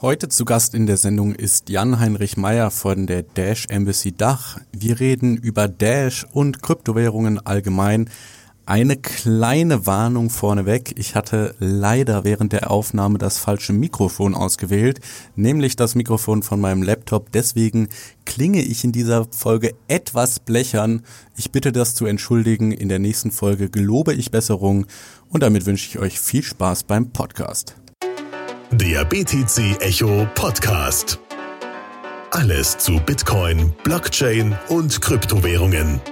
Heute zu Gast in der Sendung ist Jan-Heinrich Meyer von der Dash Embassy Dach. Wir reden über Dash und Kryptowährungen allgemein. Eine kleine Warnung vorneweg. Ich hatte leider während der Aufnahme das falsche Mikrofon ausgewählt, nämlich das Mikrofon von meinem Laptop. Deswegen klinge ich in dieser Folge etwas blechern. Ich bitte das zu entschuldigen. In der nächsten Folge gelobe ich Besserung und damit wünsche ich euch viel Spaß beim Podcast. Der BTC Echo Podcast. Alles zu Bitcoin, Blockchain und Kryptowährungen.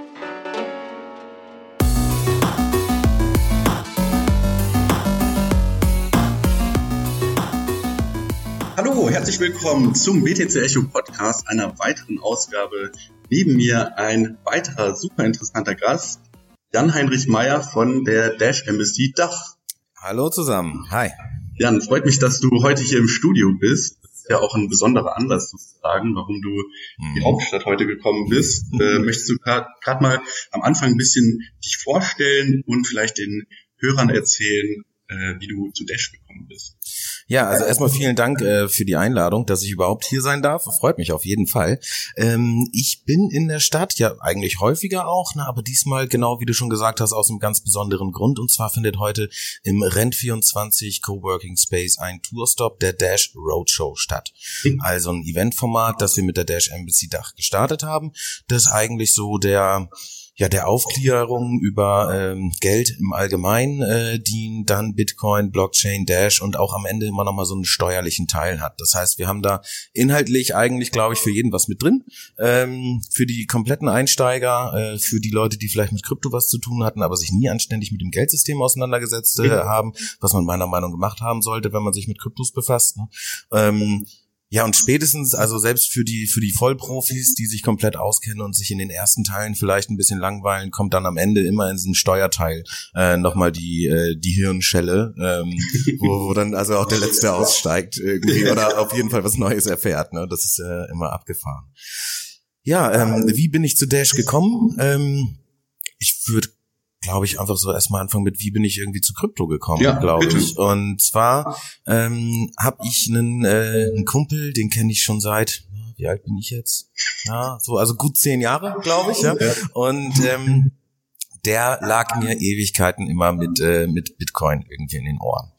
Hallo, herzlich willkommen zum BTC Echo Podcast, einer weiteren Ausgabe. Neben mir ein weiterer super interessanter Gast, Jan-Heinrich Meyer von der Dash Embassy Dach. Hallo zusammen. Hi. Jan, freut mich, dass du heute hier im Studio bist. Das ist ja auch ein besonderer Anlass sozusagen, warum du in die mhm. Hauptstadt heute gekommen bist. Äh, möchtest du gerade mal am Anfang ein bisschen dich vorstellen und vielleicht den Hörern erzählen, äh, wie du zu Dash gekommen bist? Ja, also erstmal vielen Dank äh, für die Einladung, dass ich überhaupt hier sein darf. Freut mich auf jeden Fall. Ähm, ich bin in der Stadt ja eigentlich häufiger auch, ne, aber diesmal genau wie du schon gesagt hast aus einem ganz besonderen Grund. Und zwar findet heute im Rent 24 Coworking Space ein Tourstop der Dash Roadshow statt. Also ein Eventformat, das wir mit der Dash Embassy Dach gestartet haben. Das ist eigentlich so der ja der Aufklärung über ähm, Geld im Allgemeinen äh, dienen, dann Bitcoin, Blockchain, Dash und auch am Ende immer noch mal so einen steuerlichen Teil hat. Das heißt, wir haben da inhaltlich eigentlich, glaube ich, für jeden was mit drin. Ähm, für die kompletten Einsteiger, äh, für die Leute, die vielleicht mit Krypto was zu tun hatten, aber sich nie anständig mit dem Geldsystem auseinandergesetzt äh, haben, was man meiner Meinung gemacht haben sollte, wenn man sich mit Kryptos befasst. Ne? Ähm, ja, und spätestens, also selbst für die, für die Vollprofis, die sich komplett auskennen und sich in den ersten Teilen vielleicht ein bisschen langweilen, kommt dann am Ende immer in diesen Steuerteil äh, nochmal die, äh, die Hirnschelle, ähm, wo, wo dann also auch der Letzte aussteigt irgendwie oder auf jeden Fall was Neues erfährt. Ne? Das ist äh, immer abgefahren. Ja, ähm, wie bin ich zu Dash gekommen? Ähm, ich würde glaube ich, einfach so erstmal anfangen mit, wie bin ich irgendwie zu Krypto gekommen, ja, glaube ich. Und zwar ähm, habe ich einen, äh, einen Kumpel, den kenne ich schon seit, wie alt bin ich jetzt? Ja, so, also gut zehn Jahre, glaube ich. Ja. Und ähm, der lag mir Ewigkeiten immer mit, äh, mit Bitcoin irgendwie in den Ohren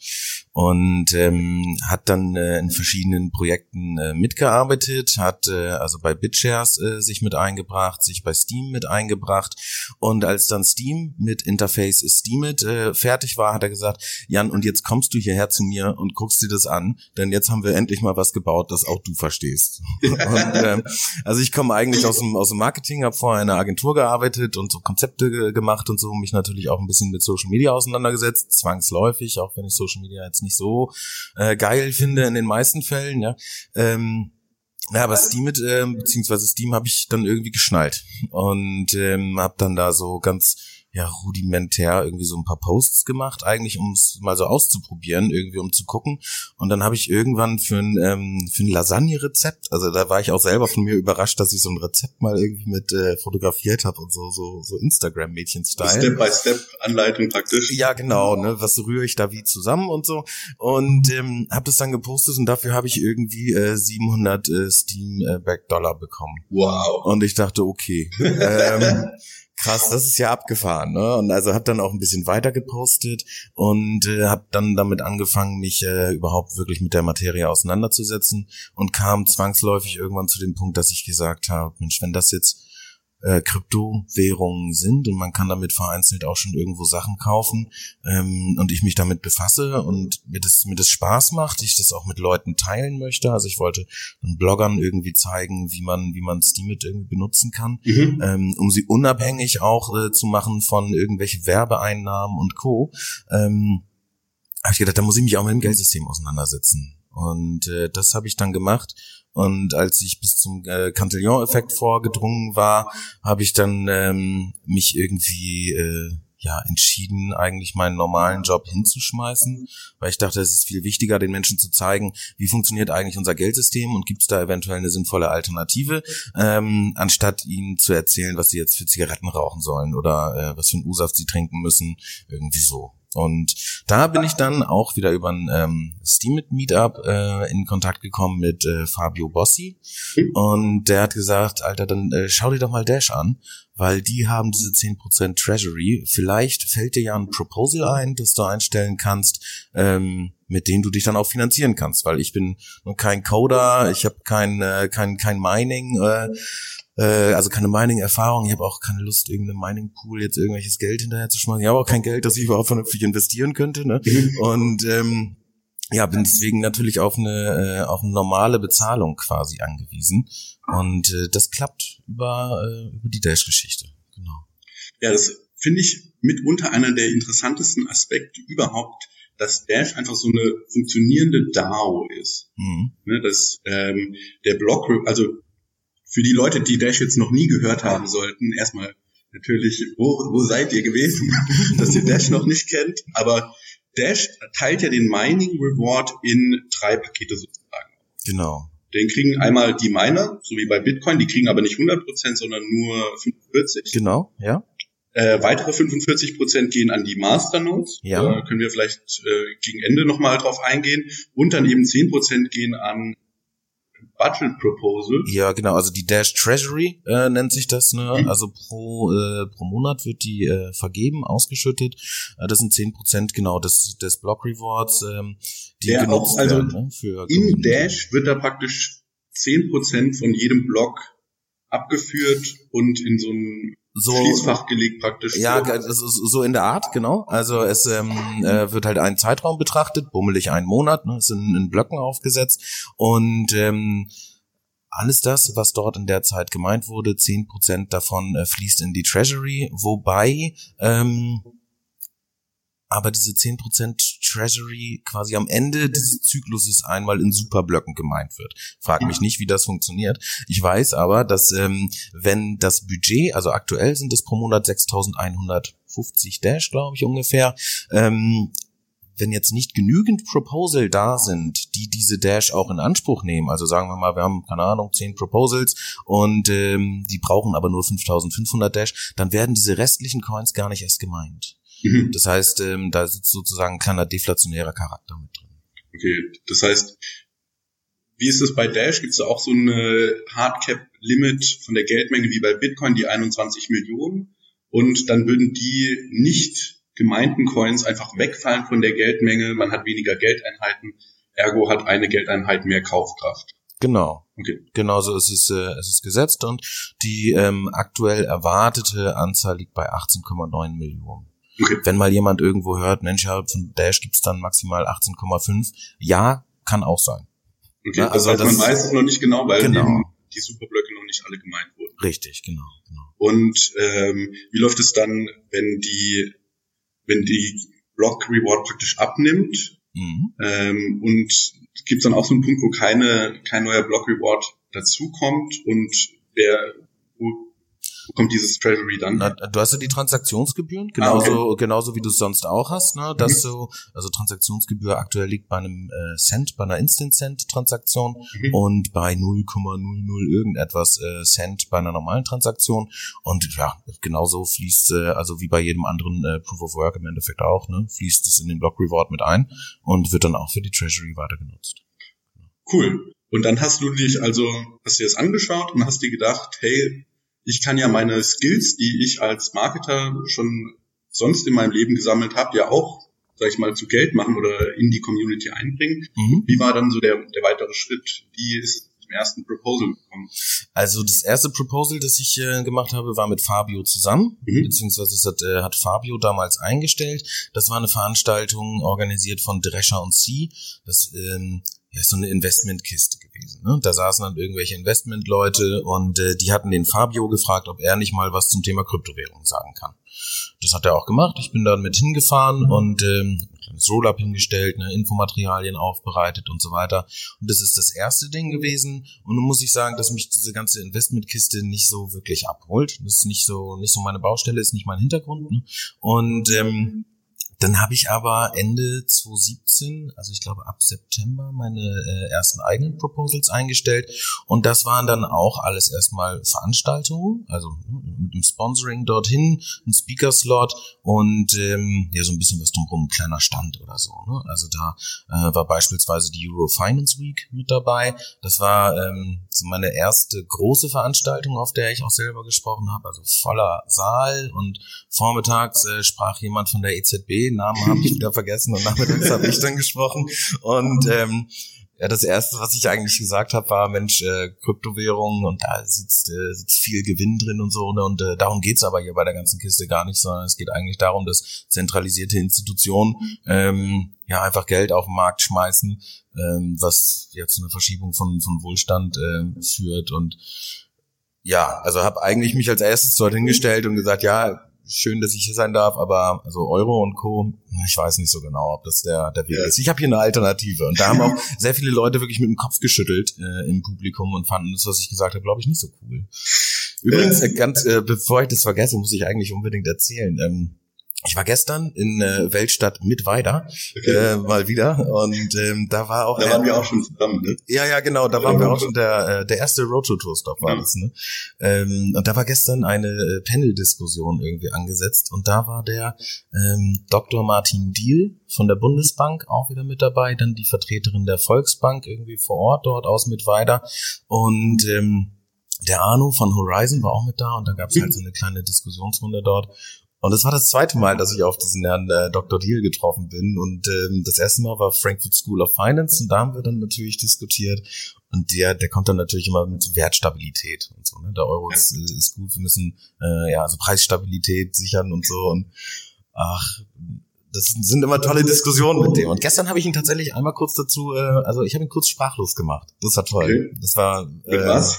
und ähm, hat dann äh, in verschiedenen Projekten äh, mitgearbeitet, hat äh, also bei BitShares äh, sich mit eingebracht, sich bei Steam mit eingebracht und als dann Steam mit Interface Steemit äh, fertig war, hat er gesagt, Jan, und jetzt kommst du hierher zu mir und guckst dir das an, denn jetzt haben wir endlich mal was gebaut, das auch du verstehst. und, äh, also ich komme eigentlich aus dem, aus dem Marketing, habe vorher in einer Agentur gearbeitet und so Konzepte gemacht und so, mich natürlich auch ein bisschen mit Social Media auseinandergesetzt, zwangsläufig, auch wenn ich Social Media jetzt nicht nicht so äh, geil finde in den meisten Fällen, ja. Ähm, ja, aber Steam mit, ähm, beziehungsweise Steam habe ich dann irgendwie geschnallt und ähm, habe dann da so ganz ja rudimentär irgendwie so ein paar Posts gemacht, eigentlich um es mal so auszuprobieren, irgendwie um zu gucken. Und dann habe ich irgendwann für ein, ähm, für ein Lasagne-Rezept, also da war ich auch selber von mir überrascht, dass ich so ein Rezept mal irgendwie mit äh, fotografiert habe und so, so, so Instagram-Mädchen-Style. Step-by-Step-Anleitung praktisch. Ja, genau, ne, was rühre ich da wie zusammen und so. Und ähm, habe das dann gepostet und dafür habe ich irgendwie äh, 700 äh, Steam-Back-Dollar bekommen. Wow. Und ich dachte, okay. ähm, krass, das ist ja abgefahren, ne? Und also habe dann auch ein bisschen weiter gepostet und äh, habe dann damit angefangen, mich äh, überhaupt wirklich mit der Materie auseinanderzusetzen und kam zwangsläufig irgendwann zu dem Punkt, dass ich gesagt habe, Mensch, wenn das jetzt äh, Kryptowährungen sind und man kann damit vereinzelt auch schon irgendwo Sachen kaufen ähm, und ich mich damit befasse und mir das, mir das Spaß macht, ich das auch mit Leuten teilen möchte. Also ich wollte den Bloggern irgendwie zeigen, wie man, wie man Steemit irgendwie benutzen kann, mhm. ähm, um sie unabhängig auch äh, zu machen von irgendwelche Werbeeinnahmen und Co. Ähm, habe ich gedacht, da muss ich mich auch mit dem Geldsystem auseinandersetzen. Und äh, das habe ich dann gemacht und als ich bis zum äh, Cantillon-Effekt vorgedrungen war, habe ich dann ähm, mich irgendwie äh, ja entschieden, eigentlich meinen normalen Job hinzuschmeißen, weil ich dachte, es ist viel wichtiger, den Menschen zu zeigen, wie funktioniert eigentlich unser Geldsystem und gibt es da eventuell eine sinnvolle Alternative, ähm, anstatt ihnen zu erzählen, was sie jetzt für Zigaretten rauchen sollen oder äh, was für einen U-Saft sie trinken müssen, irgendwie so. Und da bin ich dann auch wieder über ein ähm, Steam Meetup äh, in Kontakt gekommen mit äh, Fabio Bossi. Und der hat gesagt, Alter, dann äh, schau dir doch mal Dash an, weil die haben diese 10% Treasury. Vielleicht fällt dir ja ein Proposal ein, das du einstellen kannst, ähm, mit dem du dich dann auch finanzieren kannst, weil ich bin nur kein Coder, ich habe kein, äh, kein, kein Mining. Äh, äh, also keine Mining-Erfahrung, ich habe auch keine Lust, irgendeinem Mining-Pool jetzt irgendwelches Geld hinterher zu schmeißen. Ich habe auch kein Geld, das ich überhaupt vernünftig investieren könnte. Ne? Mhm. Und ähm, ja, bin deswegen natürlich auf eine, äh, auf eine normale Bezahlung quasi angewiesen. Und äh, das klappt über, äh, über die Dash-Geschichte. Genau. Ja, das finde ich mitunter einer der interessantesten Aspekte überhaupt, dass Dash einfach so eine funktionierende DAO ist. Mhm. Ne, dass ähm, der Block, also für die Leute, die Dash jetzt noch nie gehört haben sollten, erstmal natürlich, wo, wo seid ihr gewesen, dass ihr Dash noch nicht kennt, aber Dash teilt ja den Mining Reward in drei Pakete sozusagen. Genau. Den kriegen einmal die Miner, so wie bei Bitcoin, die kriegen aber nicht 100%, sondern nur 45. Genau, ja. Äh, weitere 45% gehen an die Masternodes. Ja. Da können wir vielleicht äh, gegen Ende nochmal drauf eingehen. Und dann eben 10% gehen an Budget Proposal. Ja, genau, also die Dash Treasury äh, nennt sich das, ne? Mhm. Also pro äh, pro Monat wird die äh, vergeben, ausgeschüttet. Äh, das sind zehn Prozent genau des des Block Rewards, ähm, die Der genutzt auch, also werden. Ne? Für Im Dash wird da praktisch zehn Prozent von jedem Block abgeführt und in so ein so Schließfach gelegt praktisch. Ja, so. so in der Art, genau. Also es ähm, äh, wird halt ein Zeitraum betrachtet, bummelig einen Monat, ne, ist in, in Blöcken aufgesetzt und ähm, alles das, was dort in der Zeit gemeint wurde, zehn Prozent davon äh, fließt in die Treasury, wobei ähm, aber diese 10% Treasury quasi am Ende dieses Zykluses einmal in Superblöcken gemeint wird. Frag mich nicht, wie das funktioniert. Ich weiß aber, dass ähm, wenn das Budget, also aktuell sind es pro Monat 6.150 Dash, glaube ich ungefähr, ähm, wenn jetzt nicht genügend Proposal da sind, die diese Dash auch in Anspruch nehmen, also sagen wir mal, wir haben, keine Ahnung, 10 Proposals und ähm, die brauchen aber nur 5500 Dash, dann werden diese restlichen Coins gar nicht erst gemeint. Mhm. Das heißt, ähm, da sitzt sozusagen ein kleiner deflationärer Charakter mit drin. Okay, das heißt, wie ist es bei Dash? Gibt es da auch so eine Hardcap-Limit von der Geldmenge wie bei Bitcoin, die 21 Millionen? Und dann würden die nicht gemeinten Coins einfach wegfallen von der Geldmenge. Man hat weniger Geldeinheiten, ergo hat eine Geldeinheit mehr Kaufkraft. Genau. Okay. Genauso ist es, äh, es ist gesetzt und die ähm, aktuell erwartete Anzahl liegt bei 18,9 Millionen. Okay. Wenn mal jemand irgendwo hört, Mensch, ja, von Dash gibt's dann maximal 18,5. Ja, kann auch sein. Okay, ja, also das heißt, man weiß es noch nicht genau, weil genau. die Superblöcke noch nicht alle gemeint wurden. Richtig, genau. genau. Und ähm, wie läuft es dann, wenn die, wenn die Block Reward praktisch abnimmt? Mhm. Ähm, und gibt es dann auch so einen Punkt, wo keine, kein neuer Block Reward dazukommt und wo kommt dieses Treasury dann? Na, du hast ja die Transaktionsgebühren, genauso, ah, okay. genauso wie du es sonst auch hast, ne? Dass mhm. du, also Transaktionsgebühr aktuell liegt bei einem äh, Cent, bei einer Instant Cent Transaktion mhm. und bei 0,00 irgendetwas äh, Cent bei einer normalen Transaktion. Und ja, genauso fließt, äh, also wie bei jedem anderen äh, Proof of Work im Endeffekt auch, ne? Fließt es in den Block Reward mit ein und wird dann auch für die Treasury weiter genutzt. Cool. Und dann hast du dich also, hast dir das angeschaut und hast dir gedacht, hey, ich kann ja meine Skills, die ich als Marketer schon sonst in meinem Leben gesammelt habe, ja auch, sag ich mal, zu Geld machen oder in die Community einbringen. Mhm. Wie war dann so der, der weitere Schritt? Wie ist es zum ersten Proposal gekommen? Also das erste Proposal, das ich äh, gemacht habe, war mit Fabio zusammen, mhm. beziehungsweise es hat, äh, hat Fabio damals eingestellt. Das war eine Veranstaltung organisiert von Drescher und C. Das ähm, ja, so eine Investmentkiste gewesen. Ne? Da saßen dann irgendwelche Investmentleute und äh, die hatten den Fabio gefragt, ob er nicht mal was zum Thema Kryptowährung sagen kann. Das hat er auch gemacht. Ich bin dann mit hingefahren und ähm, ein kleines Rollup hingestellt, ne, Infomaterialien aufbereitet und so weiter. Und das ist das erste Ding gewesen. Und nun muss ich sagen, dass mich diese ganze Investmentkiste nicht so wirklich abholt. Das ist nicht so, nicht so meine Baustelle, ist nicht mein Hintergrund. Ne? Und ähm, dann habe ich aber Ende 2017, also ich glaube ab September, meine äh, ersten eigenen Proposals eingestellt. Und das waren dann auch alles erstmal Veranstaltungen, also ne, mit dem Sponsoring dorthin, ein Speaker-Slot und ähm, ja so ein bisschen was drumherum, ein kleiner Stand oder so. Ne? Also da äh, war beispielsweise die Euro Finance Week mit dabei. Das war ähm, so meine erste große Veranstaltung, auf der ich auch selber gesprochen habe, also voller Saal und vormittags äh, sprach jemand von der EZB, Namen habe ich wieder vergessen und nachmittags habe ich dann gesprochen und ähm, ja, das erste, was ich eigentlich gesagt habe, war, Mensch, äh, Kryptowährungen und da sitzt, äh, sitzt viel Gewinn drin und so. Ne? Und äh, darum geht's aber hier bei der ganzen Kiste gar nicht, sondern es geht eigentlich darum, dass zentralisierte Institutionen ähm, ja einfach Geld auf den Markt schmeißen, ähm, was ja zu einer Verschiebung von, von Wohlstand äh, führt. Und ja, also habe eigentlich mich als erstes dort hingestellt und gesagt, ja, schön, dass ich hier sein darf, aber also Euro und Co. Ich weiß nicht so genau, ob das der der Weg ja. ist. Ich habe hier eine Alternative und da haben auch sehr viele Leute wirklich mit dem Kopf geschüttelt äh, im Publikum und fanden das, was ich gesagt habe, glaube ich, nicht so cool. Übrigens, äh, ganz äh, bevor ich das vergesse, muss ich eigentlich unbedingt erzählen. Ähm, ich war gestern in äh, Weltstadt mit Weida okay. äh, mal wieder. Und ähm, da war auch da waren wir auch schon zusammen ne? ja ja genau. Da waren wir auch schon. Der äh, der erste Roadshow Tour Stop war ja. das ne? Ähm, und da war gestern eine äh, Panel Diskussion irgendwie angesetzt. Und da war der ähm, Dr. Martin Diehl von der Bundesbank auch wieder mit dabei. Dann die Vertreterin der Volksbank irgendwie vor Ort dort aus mit Weida und ähm, der Arno von Horizon war auch mit da. Und da gab es halt so eine kleine Diskussionsrunde dort und es war das zweite Mal, dass ich auf diesen Herrn äh, Dr. Deal getroffen bin. Und ähm, das erste Mal war Frankfurt School of Finance und da haben wir dann natürlich diskutiert. Und der, der kommt dann natürlich immer mit Wertstabilität und so. Ne? Der Euro ist, ist gut, wir müssen äh, ja also Preisstabilität sichern und so. Und ach, das sind immer tolle Diskussionen mit dem. Und gestern habe ich ihn tatsächlich einmal kurz dazu, äh, also ich habe ihn kurz sprachlos gemacht. Das war toll. Okay. Das war äh, was?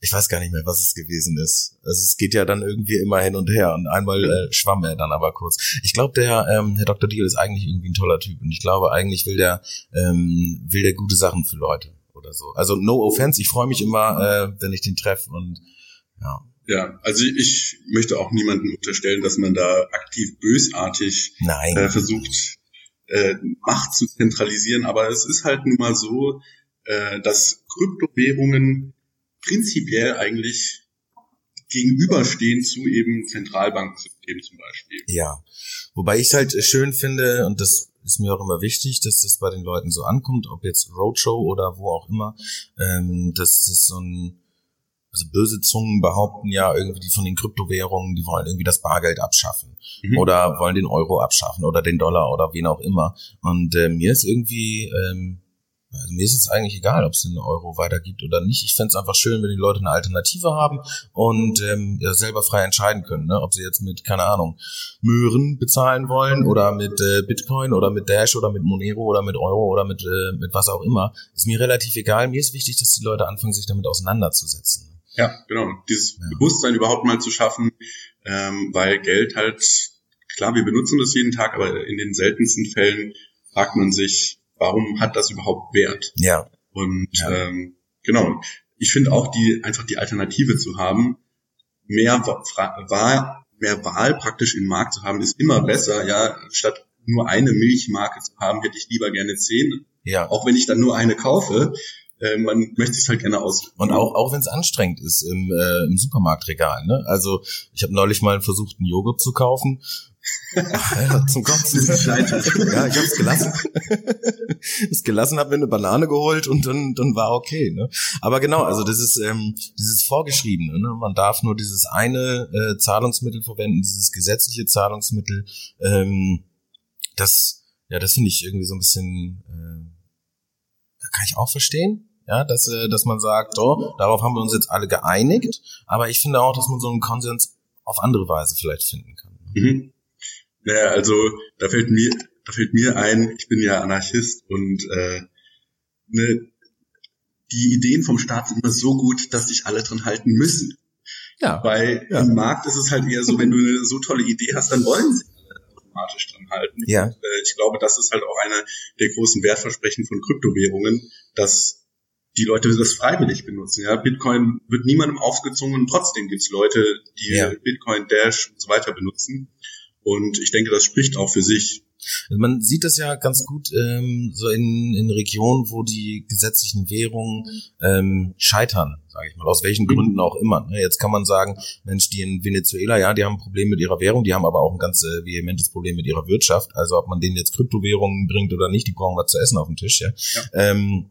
Ich weiß gar nicht mehr, was es gewesen ist. Also es geht ja dann irgendwie immer hin und her und einmal äh, schwamm er dann aber kurz. Ich glaube, der ähm, Herr Dr. Deal ist eigentlich irgendwie ein toller Typ und ich glaube, eigentlich will der ähm, will der gute Sachen für Leute oder so. Also no offense, ich freue mich immer, äh, wenn ich den treffe und ja. Ja, also ich möchte auch niemandem unterstellen, dass man da aktiv bösartig äh, versucht, äh, Macht zu zentralisieren, aber es ist halt nun mal so, äh, dass Kryptowährungen prinzipiell eigentlich gegenüberstehen zu eben Zentralbanksystemen zum Beispiel. Ja, wobei ich es halt schön finde und das ist mir auch immer wichtig, dass das bei den Leuten so ankommt, ob jetzt Roadshow oder wo auch immer, ähm, dass das so ein also böse Zungen behaupten ja irgendwie die von den Kryptowährungen, die wollen irgendwie das Bargeld abschaffen mhm. oder wollen den Euro abschaffen oder den Dollar oder wen auch immer. Und äh, mir ist irgendwie ähm, also mir ist es eigentlich egal, ob es den Euro weitergibt oder nicht. Ich fände es einfach schön, wenn die Leute eine Alternative haben und ähm, ja, selber frei entscheiden können, ne? ob sie jetzt mit, keine Ahnung, Möhren bezahlen wollen oder mit äh, Bitcoin oder mit Dash oder mit Monero oder mit Euro oder mit, äh, mit was auch immer. Ist mir relativ egal. Mir ist wichtig, dass die Leute anfangen, sich damit auseinanderzusetzen. Ja, genau. Dieses ja. Bewusstsein überhaupt mal zu schaffen, ähm, weil Geld halt, klar, wir benutzen das jeden Tag, aber in den seltensten Fällen fragt man sich, warum hat das überhaupt Wert? Ja. Und ja. Ähm, genau, ich finde auch die einfach die Alternative zu haben, mehr Wahl, mehr Wahl praktisch im Markt zu haben, ist immer besser. Ja, statt nur eine Milchmarke zu haben, hätte ich lieber gerne zehn. Ja. Auch wenn ich dann nur eine kaufe, äh, man möchte es halt gerne aus. Und auch, auch wenn es anstrengend ist im, äh, im Supermarktregal. Ne? Also ich habe neulich mal versucht, einen Joghurt zu kaufen Ach, zum Kotzen. ja, ich hab's gelassen. es gelassen, hab mir eine Banane geholt und dann, dann war okay. Ne? Aber genau, also das ist ähm, dieses Vorgeschriebene. Ne? Man darf nur dieses eine äh, Zahlungsmittel verwenden, dieses gesetzliche Zahlungsmittel. Ähm, das, ja, das finde ich irgendwie so ein bisschen, äh, kann ich auch verstehen. Ja, dass, äh, dass man sagt, so, darauf haben wir uns jetzt alle geeinigt, aber ich finde auch, dass man so einen Konsens auf andere Weise vielleicht finden kann. Mhm. Naja, also da fällt mir, da fällt mir ein, ich bin ja Anarchist und äh, ne, die Ideen vom Staat sind immer so gut, dass sich alle dran halten müssen. Ja. Weil ja. im Markt ist es halt eher so, wenn du eine so tolle Idee hast, dann wollen sie automatisch dran halten. Ja. Und, äh, ich glaube, das ist halt auch einer der großen Wertversprechen von Kryptowährungen, dass die Leute das freiwillig benutzen. Ja, Bitcoin wird niemandem aufgezwungen, trotzdem gibt's Leute, die ja. Bitcoin, Dash und so weiter benutzen. Und ich denke, das spricht auch für sich. Also man sieht das ja ganz gut ähm, so in, in Regionen, wo die gesetzlichen Währungen ähm, scheitern, sage ich mal, aus welchen Gründen auch immer. Ne? Jetzt kann man sagen, Mensch, die in Venezuela, ja, die haben ein Problem mit ihrer Währung, die haben aber auch ein ganz äh, vehementes Problem mit ihrer Wirtschaft. Also ob man denen jetzt Kryptowährungen bringt oder nicht, die brauchen was zu essen auf dem Tisch. Ja. ja. Ähm,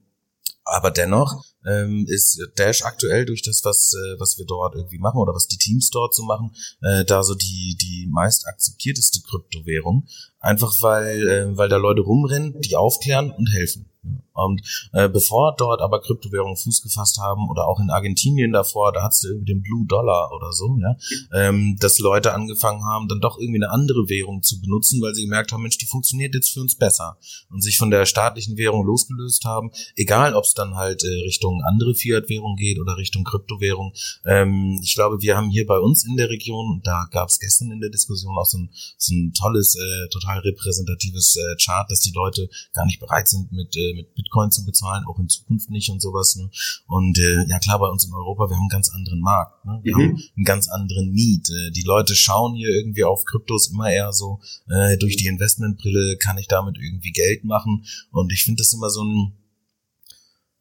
aber dennoch ähm, ist Dash aktuell durch das, was, äh, was wir dort irgendwie machen oder was die Teams dort so machen, äh, da so die, die meist akzeptierteste Kryptowährung. Einfach weil, äh, weil da Leute rumrennen, die aufklären und helfen. Und äh, bevor dort aber Kryptowährungen Fuß gefasst haben oder auch in Argentinien davor, da hat's irgendwie den Blue Dollar oder so, ja, ähm, dass Leute angefangen haben, dann doch irgendwie eine andere Währung zu benutzen, weil sie gemerkt haben, Mensch, die funktioniert jetzt für uns besser und sich von der staatlichen Währung losgelöst haben, egal ob es dann halt äh, Richtung andere Fiat-Währung geht oder Richtung Kryptowährung. Ähm, ich glaube, wir haben hier bei uns in der Region, und da gab es gestern in der Diskussion auch so ein, so ein tolles, äh, total repräsentatives äh, Chart, dass die Leute gar nicht bereit sind, mit, äh, mit Bitcoin zu bezahlen, auch in Zukunft nicht und sowas. Ne? Und äh, ja klar, bei uns in Europa, wir haben einen ganz anderen Markt. Ne? Wir mhm. haben einen ganz anderen Need. Äh, die Leute schauen hier irgendwie auf Kryptos immer eher so, äh, durch die Investmentbrille kann ich damit irgendwie Geld machen. Und ich finde das immer so ein,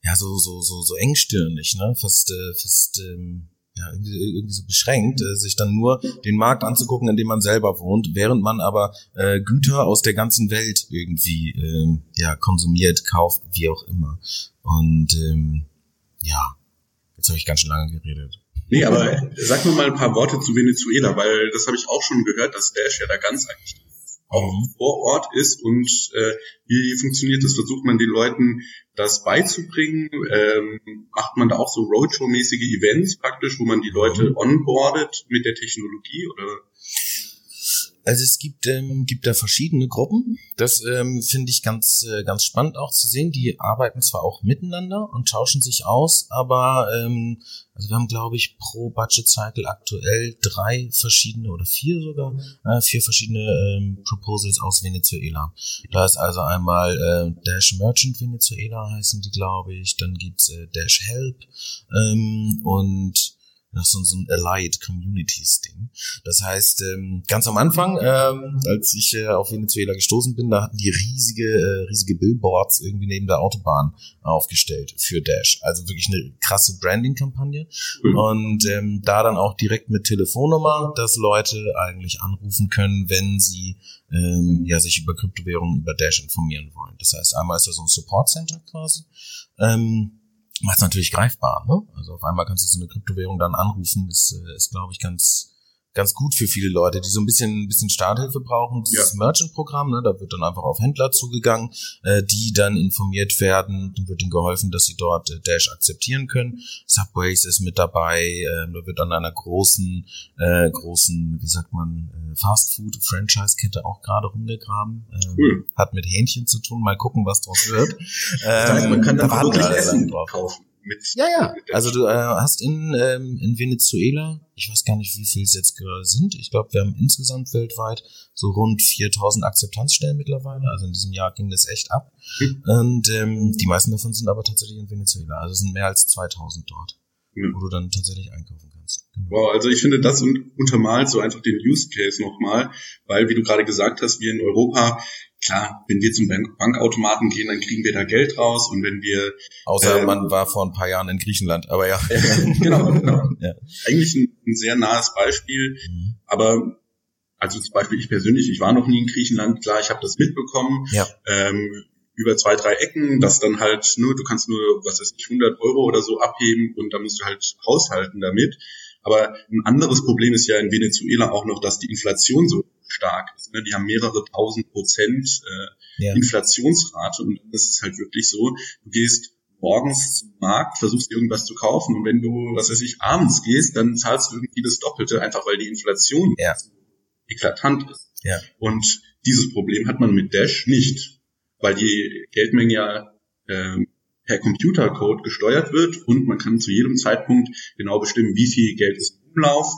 ja, so, so, so, so engstirnig, ne? Fast, äh, fast, ähm, ja, irgendwie, irgendwie so beschränkt, äh, sich dann nur den Markt anzugucken, in dem man selber wohnt, während man aber äh, Güter aus der ganzen Welt irgendwie äh, ja, konsumiert, kauft, wie auch immer. Und ähm, ja, jetzt habe ich ganz schön lange geredet. Nee, aber sag mir mal ein paar Worte zu Venezuela, weil das habe ich auch schon gehört, dass Dash ja da ganz eigentlich auch mhm. vor Ort ist und äh, wie funktioniert das? Versucht man den Leuten das beizubringen? Ähm, macht man da auch so Roadshow-mäßige Events praktisch, wo man die Leute mhm. onboardet mit der Technologie oder? Also es gibt ähm, gibt da verschiedene Gruppen. Das ähm, finde ich ganz äh, ganz spannend auch zu sehen. Die arbeiten zwar auch miteinander und tauschen sich aus, aber ähm, also wir haben glaube ich pro Budget Cycle aktuell drei verschiedene oder vier sogar äh, vier verschiedene ähm, Proposals aus Venezuela. Da ist also einmal äh, Dash Merchant Venezuela heißen die glaube ich. Dann gibt's äh, Dash Help ähm, und das ist so ein Allied Communities Ding. Das heißt, ähm, ganz am Anfang, ähm, als ich äh, auf Venezuela gestoßen bin, da hatten die riesige, äh, riesige Billboards irgendwie neben der Autobahn aufgestellt für Dash. Also wirklich eine krasse Branding-Kampagne. Mhm. Und ähm, da dann auch direkt mit Telefonnummer, dass Leute eigentlich anrufen können, wenn sie ähm, ja sich über Kryptowährungen über Dash informieren wollen. Das heißt, einmal ist da so ein Support Center quasi. Ähm, macht es natürlich greifbar. Ne? Also auf einmal kannst du so eine Kryptowährung dann anrufen, ist, äh, ist glaube ich, ganz ganz gut für viele Leute, die so ein bisschen ein bisschen Starthilfe brauchen. Dieses ja. Merchant-Programm, ne, da wird dann einfach auf Händler zugegangen, äh, die dann informiert werden. Dann wird ihnen geholfen, dass sie dort äh, Dash akzeptieren können. Subways ist mit dabei. Äh, da wird an einer großen äh, großen, wie sagt man, äh, Fast-Food-Franchise-Kette auch gerade rumgegraben. Ähm, cool. Hat mit Hähnchen zu tun. Mal gucken, was draus wird. Das heißt, man kann ähm, da wirklich Essen drauf. kaufen mit. Ja, ja. Also du äh, hast in, ähm, in Venezuela, ich weiß gar nicht, wie viel es jetzt gerade sind. Ich glaube, wir haben insgesamt weltweit so rund 4000 Akzeptanzstellen mittlerweile. Also in diesem Jahr ging das echt ab. Mhm. Und ähm, die meisten davon sind aber tatsächlich in Venezuela. Also es sind mehr als 2000 dort, mhm. wo du dann tatsächlich einkaufen kannst. Genau. Wow, also ich finde, das untermalt so einfach den Use Case nochmal, weil, wie du gerade gesagt hast, wir in Europa klar, wenn wir zum Bank Bankautomaten gehen, dann kriegen wir da Geld raus und wenn wir außer ähm, man war vor ein paar Jahren in Griechenland, aber ja, genau, genau. Ja. eigentlich ein, ein, sehr nahes Beispiel, mhm. aber also zum Beispiel ich persönlich, ich war noch nie in Griechenland, klar, ich habe das mitbekommen. Ja. Ähm, über zwei, drei Ecken, das dann halt nur, du kannst nur, was weiß ich, 100 Euro oder so abheben und da musst du halt haushalten damit. Aber ein anderes Problem ist ja in Venezuela auch noch, dass die Inflation so stark ist. Ne? Die haben mehrere tausend Prozent äh, ja. Inflationsrate und das ist halt wirklich so, du gehst morgens zum Markt, versuchst irgendwas zu kaufen und wenn du, was weiß ich, abends gehst, dann zahlst du irgendwie das Doppelte, einfach weil die Inflation ja. eklatant ist. Ja. Und dieses Problem hat man mit Dash nicht, weil die Geldmenge ja äh, per Computercode gesteuert wird und man kann zu jedem Zeitpunkt genau bestimmen, wie viel Geld ist im Umlauf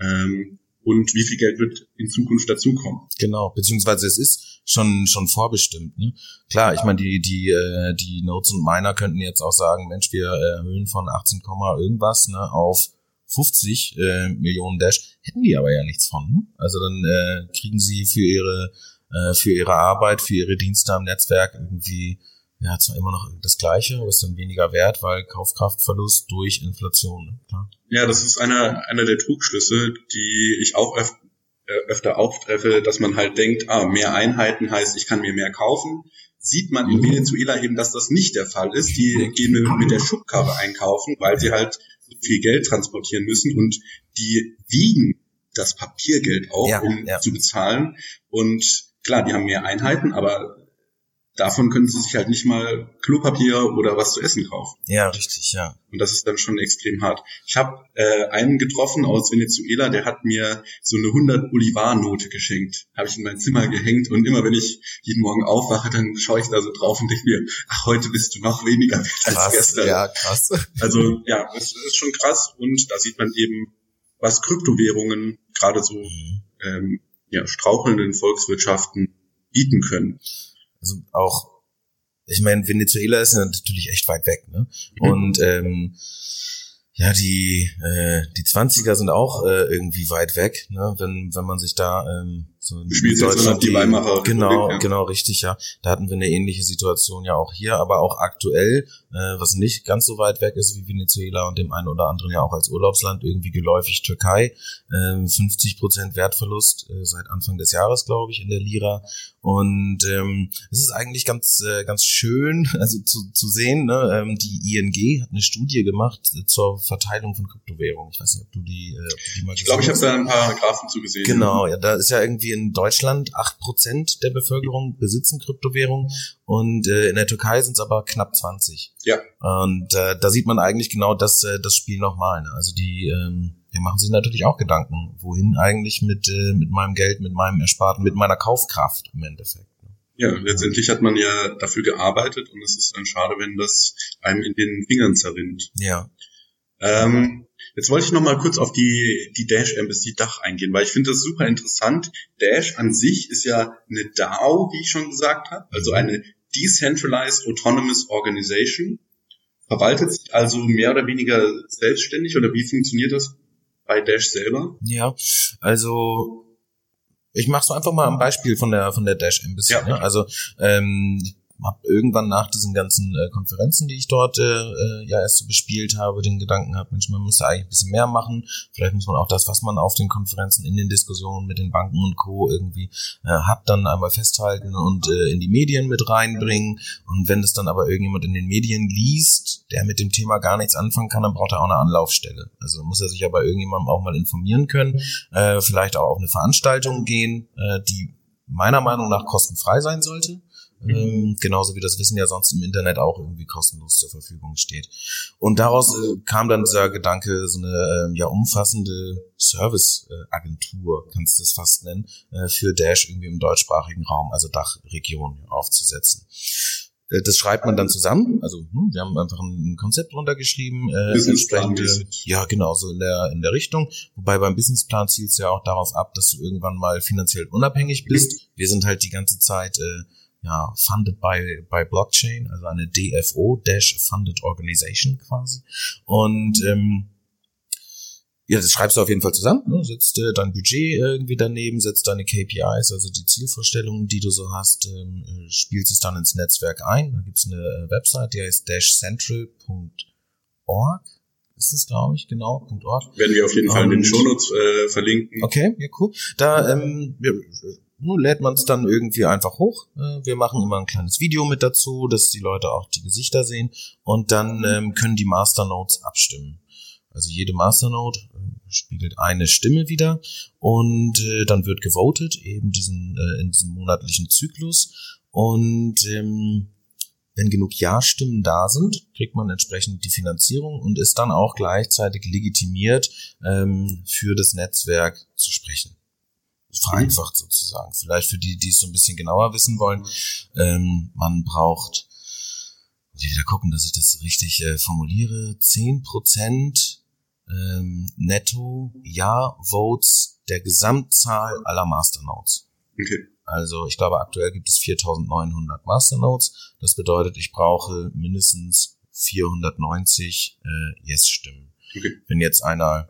ähm, und wie viel Geld wird in Zukunft dazukommen. Genau, beziehungsweise es ist schon schon vorbestimmt. Ne? Klar, ich meine, die die äh, die Notes und Miner könnten jetzt auch sagen, Mensch, wir erhöhen von 18, irgendwas ne, auf 50 äh, Millionen Dash, hätten die aber ja nichts von. Ne? Also dann äh, kriegen sie für ihre äh, für ihre Arbeit, für ihre Dienste am Netzwerk irgendwie ja, zwar immer noch das Gleiche, aber ist dann weniger wert, weil Kaufkraftverlust durch Inflation. Ne? Ja, das ist einer, einer der Trugschlüsse, die ich auch öf äh, öfter auftreffe, dass man halt denkt, ah, mehr Einheiten heißt, ich kann mir mehr kaufen. Sieht man in Venezuela eben, dass das nicht der Fall ist. Die gehen mit der Schubkarre einkaufen, weil sie halt viel Geld transportieren müssen und die wiegen das Papiergeld auch, ja, um ja. zu bezahlen. Und klar, die haben mehr Einheiten, aber davon können sie sich halt nicht mal Klopapier oder was zu essen kaufen. Ja, richtig, ja. Und das ist dann schon extrem hart. Ich habe äh, einen getroffen aus Venezuela, der hat mir so eine 100 Bolivar-Note geschenkt. Habe ich in mein Zimmer gehängt und immer wenn ich jeden Morgen aufwache, dann schaue ich da so drauf und denke mir, ach, heute bist du noch weniger wert als krass, gestern. Ja, krass. Also ja, es ist schon krass und da sieht man eben, was Kryptowährungen gerade so mhm. ähm, ja, strauchelnden Volkswirtschaften bieten können also auch, ich meine, Venezuela ist natürlich echt weit weg, ne? Und ähm, ja, die äh, die Zwanziger sind auch äh, irgendwie weit weg, ne? Wenn wenn man sich da ähm, so in Spielt Deutschland die, die Weimarer genau ja. genau richtig ja. Da hatten wir eine ähnliche Situation ja auch hier, aber auch aktuell, äh, was nicht ganz so weit weg ist wie Venezuela und dem einen oder anderen ja auch als Urlaubsland irgendwie geläufig Türkei, äh, 50 Prozent Wertverlust äh, seit Anfang des Jahres glaube ich in der Lira und ähm, es ist eigentlich ganz äh, ganz schön also zu, zu sehen, ne? ähm, die ING hat eine Studie gemacht äh, zur Verteilung von Kryptowährungen. Ich weiß nicht, ob du die, äh, ob du die mal Ich glaube, ich habe da ein paar Graphen zugesehen. Genau, ja, da ist ja irgendwie in Deutschland acht Prozent der Bevölkerung besitzen Kryptowährungen und äh, in der Türkei sind es aber knapp 20. Ja. Und äh, da sieht man eigentlich genau das, äh, das Spiel nochmal. Ne? Also die, ähm, die machen sich natürlich auch Gedanken, wohin eigentlich mit, äh, mit meinem Geld, mit meinem Ersparten, mit meiner Kaufkraft im Endeffekt. Ne? Ja, letztendlich hat man ja dafür gearbeitet und es ist dann schade, wenn das einem in den Fingern zerrinnt. Ja. Ähm, jetzt wollte ich noch mal kurz auf die, die Dash Embassy Dach eingehen, weil ich finde das super interessant. Dash an sich ist ja eine DAO, wie ich schon gesagt habe, also eine Decentralized Autonomous Organization, verwaltet sich also mehr oder weniger selbstständig oder wie funktioniert das bei Dash selber? Ja, also ich mache es einfach mal am Beispiel von der von der Dash Embassy. Ja. Ne? Also ähm, habe irgendwann nach diesen ganzen äh, Konferenzen, die ich dort äh, äh, ja erst so bespielt habe, den Gedanken gehabt, Mensch, man müsste eigentlich ein bisschen mehr machen. Vielleicht muss man auch das, was man auf den Konferenzen in den Diskussionen mit den Banken und Co. irgendwie äh, hat, dann einmal festhalten und äh, in die Medien mit reinbringen. Und wenn das dann aber irgendjemand in den Medien liest, der mit dem Thema gar nichts anfangen kann, dann braucht er auch eine Anlaufstelle. Also muss er sich aber irgendjemandem auch mal informieren können, äh, vielleicht auch auf eine Veranstaltung gehen, äh, die meiner Meinung nach kostenfrei sein sollte ähm, genauso wie das Wissen ja sonst im Internet auch irgendwie kostenlos zur Verfügung steht. Und daraus äh, kam dann dieser Gedanke, so eine äh, ja umfassende Serviceagentur, kannst du es fast nennen, äh, für Dash irgendwie im deutschsprachigen Raum, also Dachregion aufzusetzen äh, das schreibt man dann zusammen. Also hm, wir haben einfach ein Konzept runtergeschrieben. Äh, entsprechende, ja, genau, so in der, in der Richtung. Wobei beim Businessplan zielt es ja auch darauf ab, dass du irgendwann mal finanziell unabhängig bist. Wir sind halt die ganze Zeit äh, ja, funded by, by Blockchain, also eine DFO, Dash Funded Organization quasi. Und ähm, ja, das schreibst du auf jeden Fall zusammen, ne? setzt äh, dein Budget irgendwie daneben, setzt deine KPIs, also die Zielvorstellungen, die du so hast, ähm, äh, spielst es dann ins Netzwerk ein. Da gibt's eine äh, Website, die heißt dashcentral.org. Ist es, glaube ich, genau, .org. Werden wir auf jeden Fall in den Shownotes äh, verlinken. Okay, ja, cool. Da ähm, nun lädt man es dann irgendwie einfach hoch. Äh, wir machen immer ein kleines Video mit dazu, dass die Leute auch die Gesichter sehen und dann ähm, können die Masternodes abstimmen. Also jede Masternode äh, spiegelt eine Stimme wieder und äh, dann wird gewotet eben diesen in diesem monatlichen Zyklus und ähm, wenn genug Ja-Stimmen da sind, kriegt man entsprechend die Finanzierung und ist dann auch gleichzeitig legitimiert, ähm, für das Netzwerk zu sprechen vereinfacht sozusagen. Vielleicht für die, die es so ein bisschen genauer wissen wollen. Ähm, man braucht, muss ich wieder gucken, dass ich das richtig äh, formuliere, zehn Prozent ähm, netto Ja-Votes der Gesamtzahl aller Masternodes. Okay. Also ich glaube, aktuell gibt es 4900 Masternodes. Das bedeutet, ich brauche mindestens 490 äh, Yes-Stimmen. Okay. Wenn jetzt einer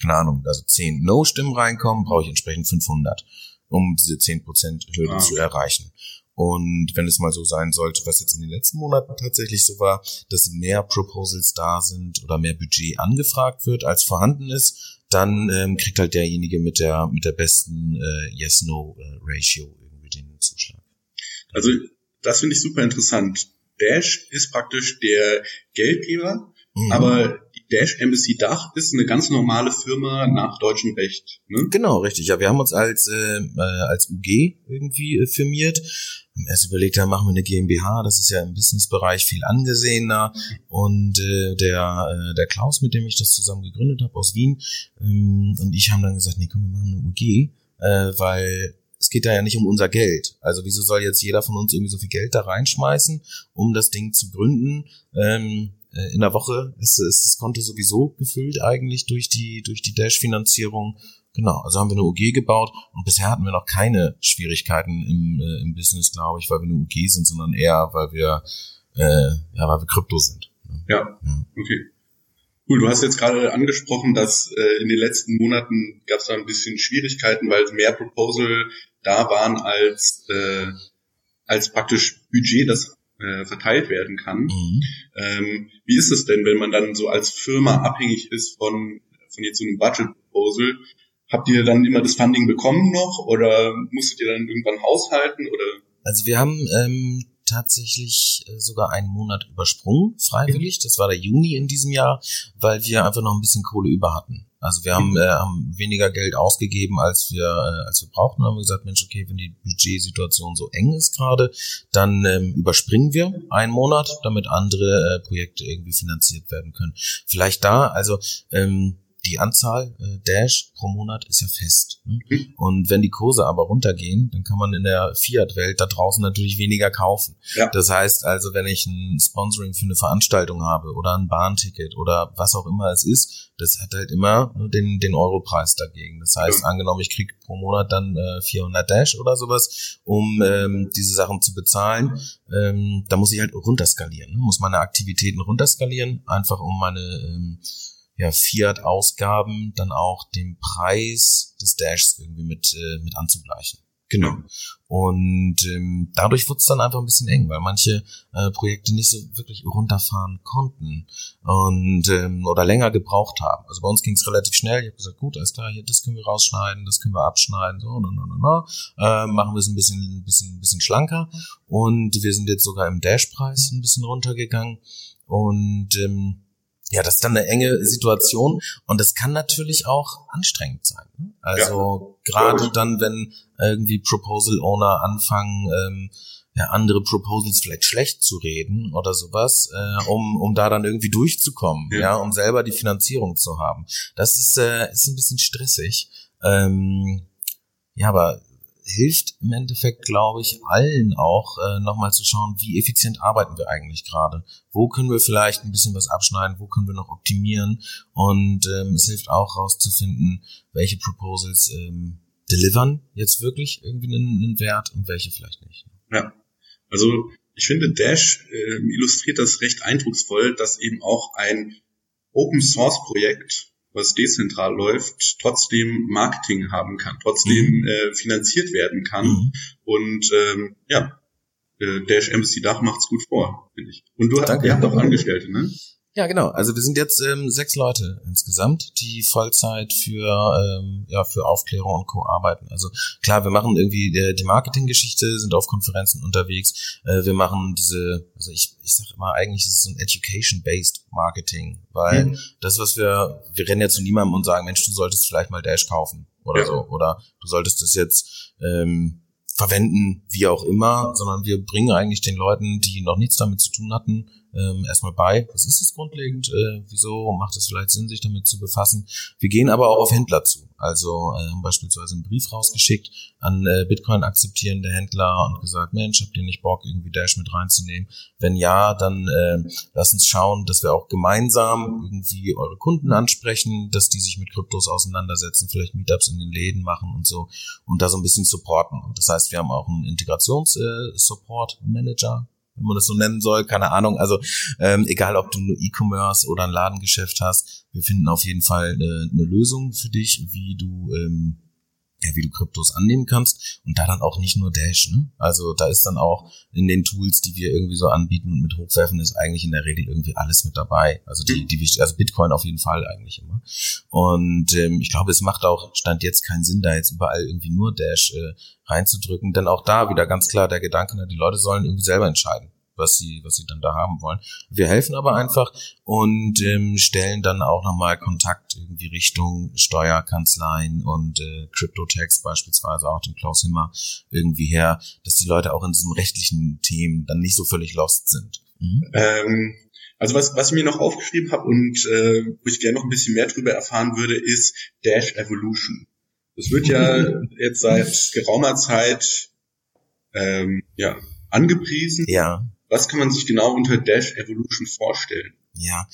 keine Ahnung, also 10 No-Stimmen reinkommen, brauche ich entsprechend 500. um diese 10% Hürde ah. zu erreichen. Und wenn es mal so sein sollte, was jetzt in den letzten Monaten tatsächlich so war, dass mehr Proposals da sind oder mehr Budget angefragt wird, als vorhanden ist, dann ähm, kriegt halt derjenige mit der mit der besten äh, Yes-No-Ratio irgendwie den Zuschlag. Also das finde ich super interessant. Dash ist praktisch der Geldgeber, mhm. aber Dash Embassy Dach ist eine ganz normale Firma nach deutschem Recht. Ne? Genau, richtig. Ja, wir haben uns als äh, äh als UG irgendwie äh, firmiert. Haben erst überlegt, ja, machen wir eine GmbH. Das ist ja im Businessbereich viel angesehener. Und äh, der äh, der Klaus, mit dem ich das zusammen gegründet habe aus Wien, ähm, und ich haben dann gesagt, nee, komm, wir machen eine UG, äh, weil es geht da ja nicht um unser Geld. Also wieso soll jetzt jeder von uns irgendwie so viel Geld da reinschmeißen, um das Ding zu gründen? Ähm, äh, in der Woche ist, ist das Konto sowieso gefüllt eigentlich durch die, durch die Dash-Finanzierung. Genau, also haben wir eine UG gebaut und bisher hatten wir noch keine Schwierigkeiten im, äh, im Business, glaube ich, weil wir eine UG sind, sondern eher, weil wir, äh, ja, weil wir Krypto sind. Ja, ja. okay. Cool, du hast jetzt gerade angesprochen, dass äh, in den letzten Monaten gab es da ein bisschen Schwierigkeiten, weil mehr Proposal da waren als, äh, als praktisch Budget, das äh, verteilt werden kann. Mhm. Ähm, wie ist es denn, wenn man dann so als Firma abhängig ist von, von jetzt so einem Budget Proposal? Habt ihr dann immer das Funding bekommen noch oder musstet ihr dann irgendwann haushalten oder? Also wir haben ähm, tatsächlich äh, sogar einen Monat übersprungen, freiwillig. Das war der Juni in diesem Jahr, weil wir einfach noch ein bisschen Kohle über hatten. Also wir haben, äh, haben weniger Geld ausgegeben, als wir, äh, als wir brauchten. Haben wir gesagt, Mensch, okay, wenn die Budgetsituation so eng ist gerade, dann ähm, überspringen wir einen Monat, damit andere äh, Projekte irgendwie finanziert werden können. Vielleicht da, also ähm, die Anzahl äh, Dash pro Monat ist ja fest. Ne? Mhm. Und wenn die Kurse aber runtergehen, dann kann man in der Fiat-Welt da draußen natürlich weniger kaufen. Ja. Das heißt also, wenn ich ein Sponsoring für eine Veranstaltung habe oder ein Bahnticket oder was auch immer es ist, das hat halt immer nur den, den Europreis dagegen. Das heißt, ja. angenommen, ich kriege pro Monat dann äh, 400 Dash oder sowas, um ähm, diese Sachen zu bezahlen, ähm, da muss ich halt runterskalieren, ne? muss meine Aktivitäten runterskalieren, einfach um meine ähm, ja, Fiat-Ausgaben dann auch den Preis des Dashs irgendwie mit, äh, mit anzugleichen. Genau. Und ähm, dadurch wurde es dann einfach ein bisschen eng, weil manche äh, Projekte nicht so wirklich runterfahren konnten und ähm, oder länger gebraucht haben. Also bei uns ging es relativ schnell. Ich habe gesagt, gut, alles klar, hier das können wir rausschneiden, das können wir abschneiden, so, no, no, no, no. Äh, machen wir es ein bisschen, ein bisschen, ein bisschen schlanker. Und wir sind jetzt sogar im Dashpreis ein bisschen runtergegangen. Und ähm, ja, das ist dann eine enge Situation und das kann natürlich auch anstrengend sein. Also ja. gerade dann, wenn irgendwie Proposal Owner anfangen, ähm, ja, andere Proposals vielleicht schlecht zu reden oder sowas, äh, um, um da dann irgendwie durchzukommen, ja. ja, um selber die Finanzierung zu haben. Das ist, äh, ist ein bisschen stressig. Ähm, ja, aber hilft im Endeffekt, glaube ich, allen auch äh, nochmal zu schauen, wie effizient arbeiten wir eigentlich gerade. Wo können wir vielleicht ein bisschen was abschneiden, wo können wir noch optimieren und ähm, es hilft auch rauszufinden, welche Proposals ähm, delivern jetzt wirklich irgendwie einen, einen Wert und welche vielleicht nicht. Ja, also ich finde, Dash äh, illustriert das recht eindrucksvoll, dass eben auch ein Open Source Projekt was dezentral läuft, trotzdem Marketing haben kann, trotzdem mhm. äh, finanziert werden kann. Mhm. Und ähm, ja, äh, Dash Embassy Dach macht's gut vor, finde ich. Und du Danke. ihr habt auch Angestellte, ne? Ja, genau. Also wir sind jetzt ähm, sechs Leute insgesamt, die Vollzeit für ähm, ja für Aufklärung und Co arbeiten. Also klar, wir machen irgendwie die, die Marketinggeschichte, sind auf Konferenzen unterwegs. Äh, wir machen diese, also ich ich sage immer eigentlich ist es so ein Education-based Marketing, weil mhm. das was wir wir rennen ja zu niemandem und sagen, Mensch, du solltest vielleicht mal Dash kaufen oder ja. so oder du solltest das jetzt ähm, verwenden, wie auch immer, sondern wir bringen eigentlich den Leuten, die noch nichts damit zu tun hatten, ähm, erstmal bei, was ist es grundlegend, äh, wieso macht es vielleicht Sinn, sich damit zu befassen. Wir gehen aber auch auf Händler zu. Also äh, haben beispielsweise einen Brief rausgeschickt an äh, Bitcoin akzeptierende Händler und gesagt, Mensch, habt ihr nicht Bock, irgendwie Dash mit reinzunehmen? Wenn ja, dann äh, lasst uns schauen, dass wir auch gemeinsam irgendwie eure Kunden ansprechen, dass die sich mit Kryptos auseinandersetzen, vielleicht Meetups in den Läden machen und so und da so ein bisschen supporten. Das heißt, wir haben auch einen Integrations-Support-Manager, wenn man das so nennen soll, keine Ahnung. Also ähm, egal, ob du nur E-Commerce oder ein Ladengeschäft hast, wir finden auf jeden Fall eine, eine Lösung für dich, wie du ähm, ja, wie du Kryptos annehmen kannst und da dann auch nicht nur Dash. Ne? Also da ist dann auch in den Tools, die wir irgendwie so anbieten und mit hochwerfen, ist eigentlich in der Regel irgendwie alles mit dabei. Also die, die wichtig, also Bitcoin auf jeden Fall eigentlich immer. Und ähm, ich glaube, es macht auch stand jetzt keinen Sinn, da jetzt überall irgendwie nur Dash äh, reinzudrücken, denn auch da wieder ganz klar der Gedanke, ne, die Leute sollen irgendwie selber entscheiden was sie, was sie dann da haben wollen. Wir helfen aber einfach und ähm, stellen dann auch nochmal Kontakt irgendwie Richtung Steuerkanzleien und äh, Crypto-Tax beispielsweise auch den Klaus Himmer irgendwie her, dass die Leute auch in diesen rechtlichen Themen dann nicht so völlig lost sind. Mhm. Ähm, also was, was ich mir noch aufgeschrieben habe und äh, wo ich gerne noch ein bisschen mehr drüber erfahren würde, ist Dash Evolution. Das wird ja jetzt seit geraumer Zeit ähm, ja, angepriesen. Ja. Was kann man sich genau unter Dash Evolution vorstellen? Ja,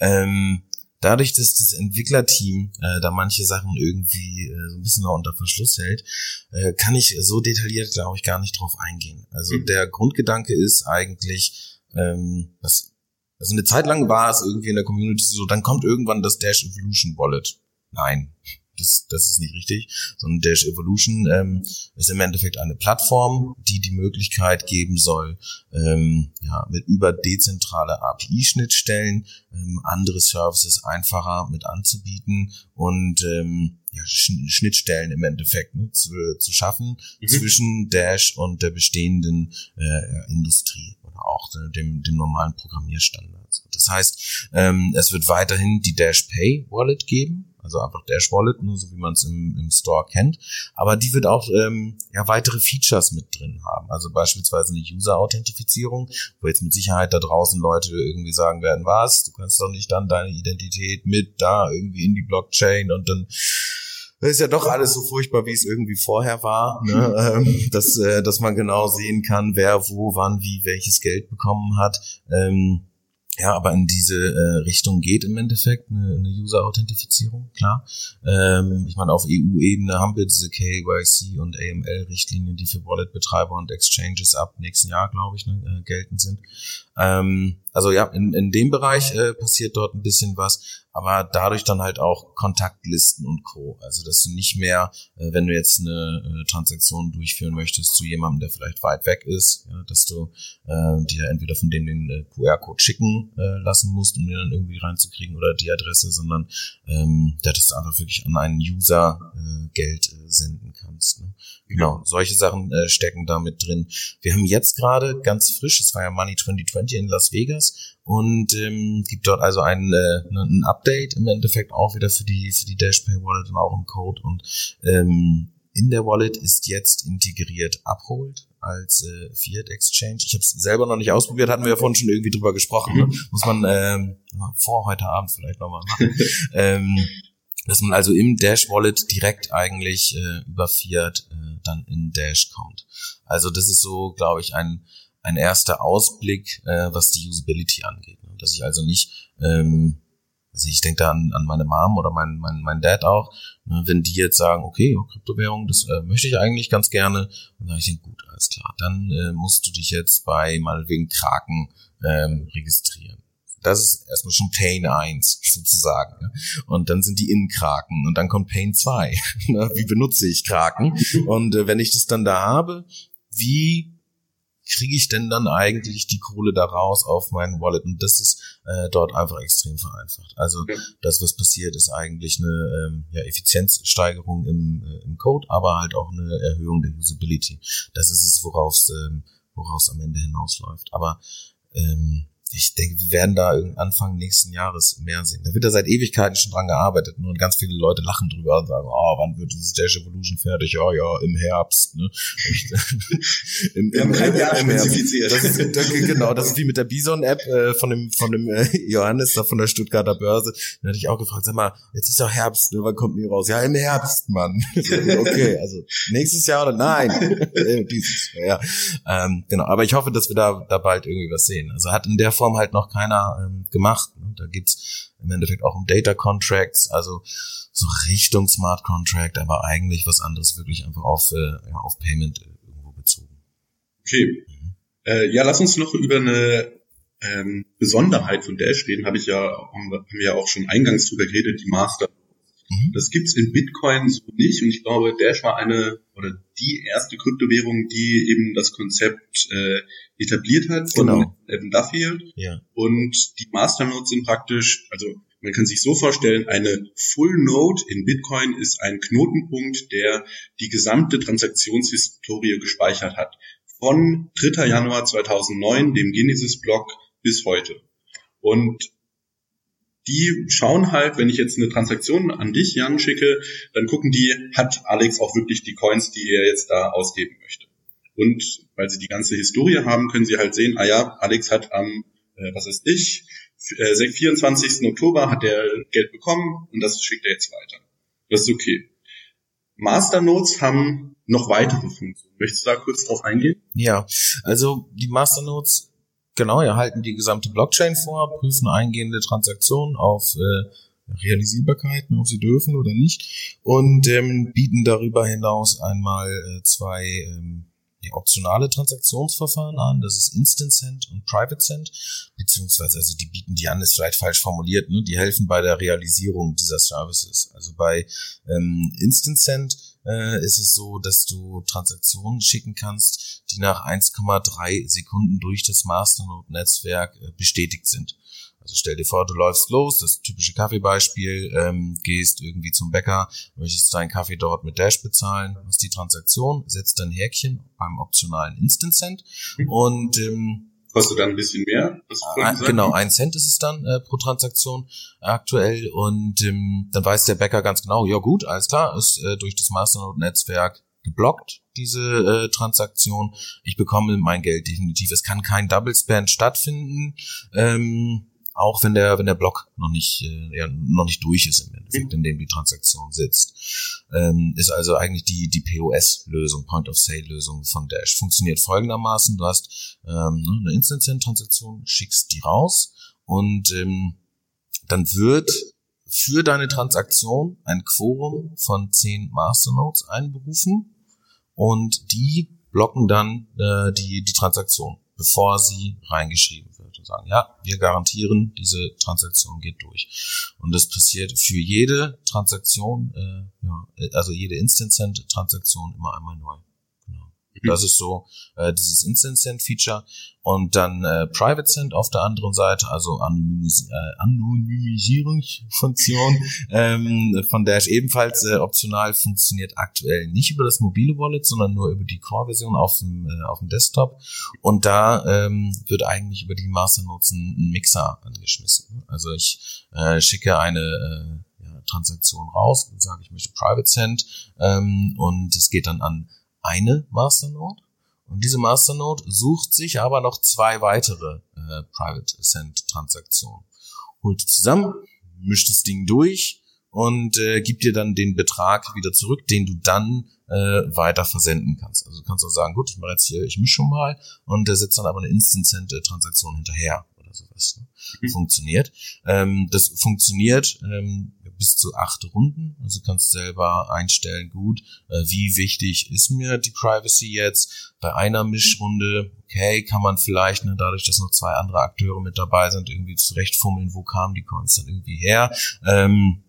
ähm, dadurch, dass das Entwicklerteam äh, da manche Sachen irgendwie äh, so ein bisschen noch unter Verschluss hält, äh, kann ich so detailliert, glaube ich, gar nicht drauf eingehen. Also mhm. der Grundgedanke ist eigentlich, ähm, dass also eine Zeit lang war es irgendwie in der Community so, dann kommt irgendwann das Dash Evolution Wallet. Nein, das, das ist nicht richtig, sondern Dash Evolution ähm, ist im Endeffekt eine Plattform, die die Möglichkeit geben soll, ähm, ja, mit über dezentrale API-Schnittstellen ähm, andere Services einfacher mit anzubieten und ähm, ja, Schnittstellen im Endeffekt ne, zu, zu schaffen mhm. zwischen Dash und der bestehenden äh, Industrie oder auch dem, dem normalen Programmierstandards. Das heißt, ähm, es wird weiterhin die Dash Pay Wallet geben, also einfach Dash Wallet, nur so wie man es im, im Store kennt. Aber die wird auch ähm, ja weitere Features mit drin haben. Also beispielsweise eine User-Authentifizierung, wo jetzt mit Sicherheit da draußen Leute irgendwie sagen werden, was, du kannst doch nicht dann deine Identität mit da irgendwie in die Blockchain und dann das ist ja doch alles so furchtbar, wie es irgendwie vorher war, ne? ähm, dass, äh, dass man genau sehen kann, wer wo, wann, wie welches Geld bekommen hat. Ähm, ja, aber in diese äh, Richtung geht im Endeffekt eine, eine User-Authentifizierung, klar. Ähm, ich meine, auf EU-Ebene haben wir diese KYC und AML-Richtlinien, die für Wallet-Betreiber und Exchanges ab nächsten Jahr, glaube ich, ne, äh, geltend sind. Ähm, also ja, in, in dem Bereich äh, passiert dort ein bisschen was, aber dadurch dann halt auch Kontaktlisten und Co. Also dass du nicht mehr, äh, wenn du jetzt eine äh, Transaktion durchführen möchtest zu jemandem, der vielleicht weit weg ist, ja, dass du äh, dir entweder von dem den äh, QR-Code schicken äh, lassen musst, um den dann irgendwie reinzukriegen oder die Adresse, sondern ähm, dass du einfach wirklich an einen User äh, Geld äh, senden kannst. Ne? Genau, solche Sachen äh, stecken da mit drin. Wir haben jetzt gerade ganz frisch, es war ja Money 2020 in Las Vegas und ähm, gibt dort also ein, äh, ne, ein Update im Endeffekt auch wieder für die für die Dashpay Wallet und auch im Code und ähm, in der Wallet ist jetzt integriert Uphold als äh, Fiat Exchange. Ich habe es selber noch nicht ausprobiert, hatten wir ja vorhin schon irgendwie drüber gesprochen. Ne? Muss man ähm, vor heute Abend vielleicht nochmal machen. ähm, dass man also im Dash Wallet direkt eigentlich äh, über Fiat äh, dann in Dash kommt. Also das ist so, glaube ich, ein ein erster Ausblick, äh, was die Usability angeht. Ne? Dass ich also nicht, ähm, also ich denke da an, an meine Mom oder mein, mein, mein Dad auch, ne? wenn die jetzt sagen, okay, Kryptowährung, das äh, möchte ich eigentlich ganz gerne, dann sage ich denen, gut, alles klar, dann äh, musst du dich jetzt bei mal wegen Kraken ähm, registrieren. Das ist erstmal schon Pain 1 sozusagen. Ne? Und dann sind die in Kraken und dann kommt Pain 2. Ne? Wie benutze ich Kraken? Und äh, wenn ich das dann da habe, wie kriege ich denn dann eigentlich die Kohle da raus auf meinen Wallet? Und das ist äh, dort einfach extrem vereinfacht. Also ja. das, was passiert, ist eigentlich eine ähm, ja, Effizienzsteigerung im, äh, im Code, aber halt auch eine Erhöhung der Usability. Das ist es, worauf ähm, woraus am Ende hinausläuft. Aber ähm, ich denke, wir werden da Anfang nächsten Jahres mehr sehen. Da wird da seit Ewigkeiten schon dran gearbeitet und ganz viele Leute lachen drüber und sagen, oh, wann wird dieses Dash Evolution fertig? Ja, ja, im Herbst. Ne? Im, im, kein Jahr spezifiziert. Das ist, das, genau, das ist wie mit der Bison-App äh, von dem, von dem äh, Johannes da von der Stuttgarter Börse. Da hatte ich auch gefragt, sag mal, jetzt ist doch Herbst, ne? wann kommt die raus? Ja, im Herbst, Mann. okay, also nächstes Jahr oder nein? Äh, dieses, ja. Ähm, genau, aber ich hoffe, dass wir da, da bald irgendwie was sehen. Also hat in der Form halt noch keiner ähm, gemacht. Ne? Da geht's im Endeffekt auch um Data Contracts, also so Richtung Smart Contract, aber eigentlich was anderes wirklich einfach auf, äh, ja, auf Payment äh, irgendwo bezogen. Okay. Mhm. Äh, ja, lass uns noch über eine ähm, Besonderheit von Dash reden, habe ich ja, haben wir ja auch schon eingangs drüber geredet, die Master Mhm. Das gibt's in Bitcoin so nicht und ich glaube, Dash war eine oder die erste Kryptowährung, die eben das Konzept äh, etabliert hat von genau. Evan Duffield. Ja. Und die Masternodes sind praktisch, also man kann sich so vorstellen, eine Full Node in Bitcoin ist ein Knotenpunkt, der die gesamte Transaktionshistorie gespeichert hat. Von 3. Januar 2009, dem Genesis-Block, bis heute. Und die schauen halt, wenn ich jetzt eine Transaktion an dich, Jan, schicke, dann gucken die, hat Alex auch wirklich die Coins, die er jetzt da ausgeben möchte. Und weil sie die ganze Historie haben, können sie halt sehen, ah ja, Alex hat am, äh, was ist ich, äh, 24. Oktober hat er Geld bekommen und das schickt er jetzt weiter. Das ist okay. Masternodes haben noch weitere Funktionen. Möchtest du da kurz drauf eingehen? Ja, also die Masternodes Genau, erhalten die gesamte Blockchain vor, prüfen eingehende Transaktionen auf äh, Realisierbarkeit, ob sie dürfen oder nicht, und ähm, bieten darüber hinaus einmal äh, zwei ähm, ja, optionale Transaktionsverfahren an. Das ist Instant Send und Private Send, beziehungsweise also die bieten die an, ist vielleicht falsch formuliert, ne? die helfen bei der Realisierung dieser Services. Also bei ähm, Instant Send äh, ist es so, dass du Transaktionen schicken kannst, die nach 1,3 Sekunden durch das Masternode-Netzwerk äh, bestätigt sind. Also stell dir vor, du läufst los, das typische Kaffeebeispiel, ähm, gehst irgendwie zum Bäcker, möchtest deinen Kaffee dort mit Dash bezahlen, hast die Transaktion, setzt dein Häkchen beim optionalen Instant Cent mhm. und ähm, Kostet dann ein bisschen mehr? Ah, genau, ein Cent ist es dann äh, pro Transaktion aktuell und ähm, dann weiß der Bäcker ganz genau, ja gut, alles klar, ist äh, durch das Masternode-Netzwerk geblockt, diese äh, Transaktion. Ich bekomme mein Geld definitiv. Es kann kein Double Spend stattfinden. Ähm, auch wenn der wenn der Block noch nicht äh, ja, noch nicht durch ist im Endeffekt, in dem die Transaktion sitzt, ähm, ist also eigentlich die die POS-Lösung, Point of Sale Lösung von Dash. Funktioniert folgendermaßen: Du hast ähm, ne, eine Instant Transaktion, schickst die raus und ähm, dann wird für deine Transaktion ein Quorum von zehn Masternodes einberufen und die blocken dann äh, die die Transaktion, bevor sie reingeschrieben und sagen, ja, wir garantieren, diese Transaktion geht durch. Und das passiert für jede Transaktion, äh, ja, also jede Instant-Transaktion immer einmal neu. Mhm. Das ist so äh, dieses Instant Send Feature und dann äh, Private Send auf der anderen Seite, also Anonymis äh, Anonymisierungsfunktion ähm, von Dash ebenfalls äh, optional funktioniert aktuell nicht über das mobile Wallet, sondern nur über die Core-Version auf dem äh, auf dem Desktop und da ähm, wird eigentlich über die Masternodes ein, ein Mixer angeschmissen. Also ich äh, schicke eine äh, Transaktion raus und sage, ich möchte Private Send ähm, und es geht dann an eine Masternode und diese Masternode sucht sich aber noch zwei weitere äh, Private Ascent Transaktionen. Holt zusammen, mischt das Ding durch und äh, gibt dir dann den Betrag wieder zurück, den du dann äh, weiter versenden kannst. Also du kannst auch sagen, gut, ich mache jetzt hier, ich mische schon mal und der setzt dann aber eine Instant-Transaktion hinterher oder sowas. Ne? Mhm. Funktioniert. Ähm, das funktioniert ähm, bis zu acht Runden. Also kannst selber einstellen, gut, äh, wie wichtig ist mir die Privacy jetzt? Bei einer Mischrunde, okay, kann man vielleicht, ne, dadurch, dass noch zwei andere Akteure mit dabei sind, irgendwie zurechtfummeln, wo kamen die Coins dann irgendwie her. Ähm,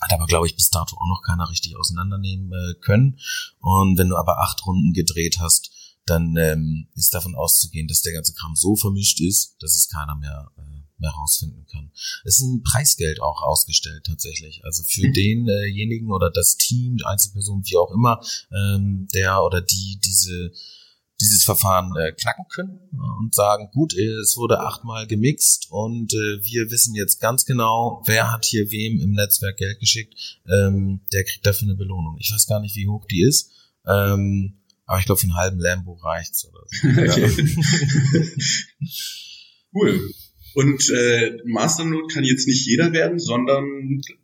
hat aber, glaube ich, bis dato auch noch keiner richtig auseinandernehmen äh, können. Und wenn du aber acht Runden gedreht hast, dann ähm, ist davon auszugehen, dass der ganze Kram so vermischt ist, dass es keiner mehr äh, mehr rausfinden kann. Es ist ein Preisgeld auch ausgestellt tatsächlich. Also für mhm. denjenigen oder das Team, die Einzelperson, wie auch immer, ähm, der oder die diese dieses Verfahren äh, knacken können und sagen, gut, es wurde achtmal gemixt und äh, wir wissen jetzt ganz genau, wer hat hier wem im Netzwerk Geld geschickt, ähm, der kriegt dafür eine Belohnung. Ich weiß gar nicht, wie hoch die ist, ähm, aber ich glaube, für einen halben Lambo reicht's oder so. cool. Und äh, Masternode kann jetzt nicht jeder werden, sondern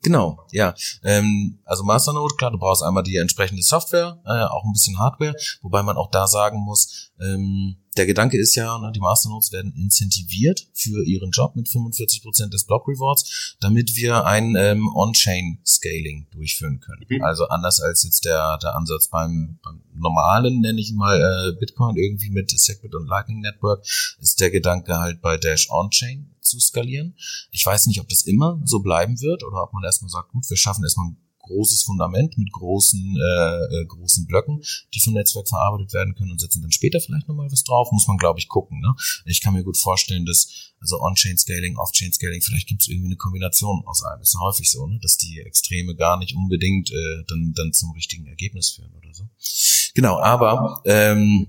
genau, ja. Ähm, also Masternode, klar, du brauchst einmal die entsprechende Software, äh, auch ein bisschen Hardware, wobei man auch da sagen muss, ähm, der Gedanke ist ja, ne, die Masternodes werden incentiviert für ihren Job mit 45 Prozent des Block Rewards, damit wir ein ähm, On-Chain-Scaling durchführen können. Mhm. Also anders als jetzt der, der Ansatz beim, beim normalen, nenne ich mal, äh, Bitcoin irgendwie mit Segwit und Lightning Network, ist der Gedanke halt bei Dash On-Chain zu skalieren. Ich weiß nicht, ob das immer so bleiben wird oder ob man erstmal sagt, gut, wir schaffen erstmal ein großes Fundament mit großen, äh, äh, großen Blöcken, die vom Netzwerk verarbeitet werden können und setzen dann später vielleicht nochmal was drauf. Muss man, glaube ich, gucken. Ne? Ich kann mir gut vorstellen, dass also On-Chain-Scaling, Off-Chain-Scaling, vielleicht gibt es irgendwie eine Kombination aus allem. Ist ja häufig so, ne? dass die Extreme gar nicht unbedingt äh, dann, dann zum richtigen Ergebnis führen oder so. Genau, aber ähm,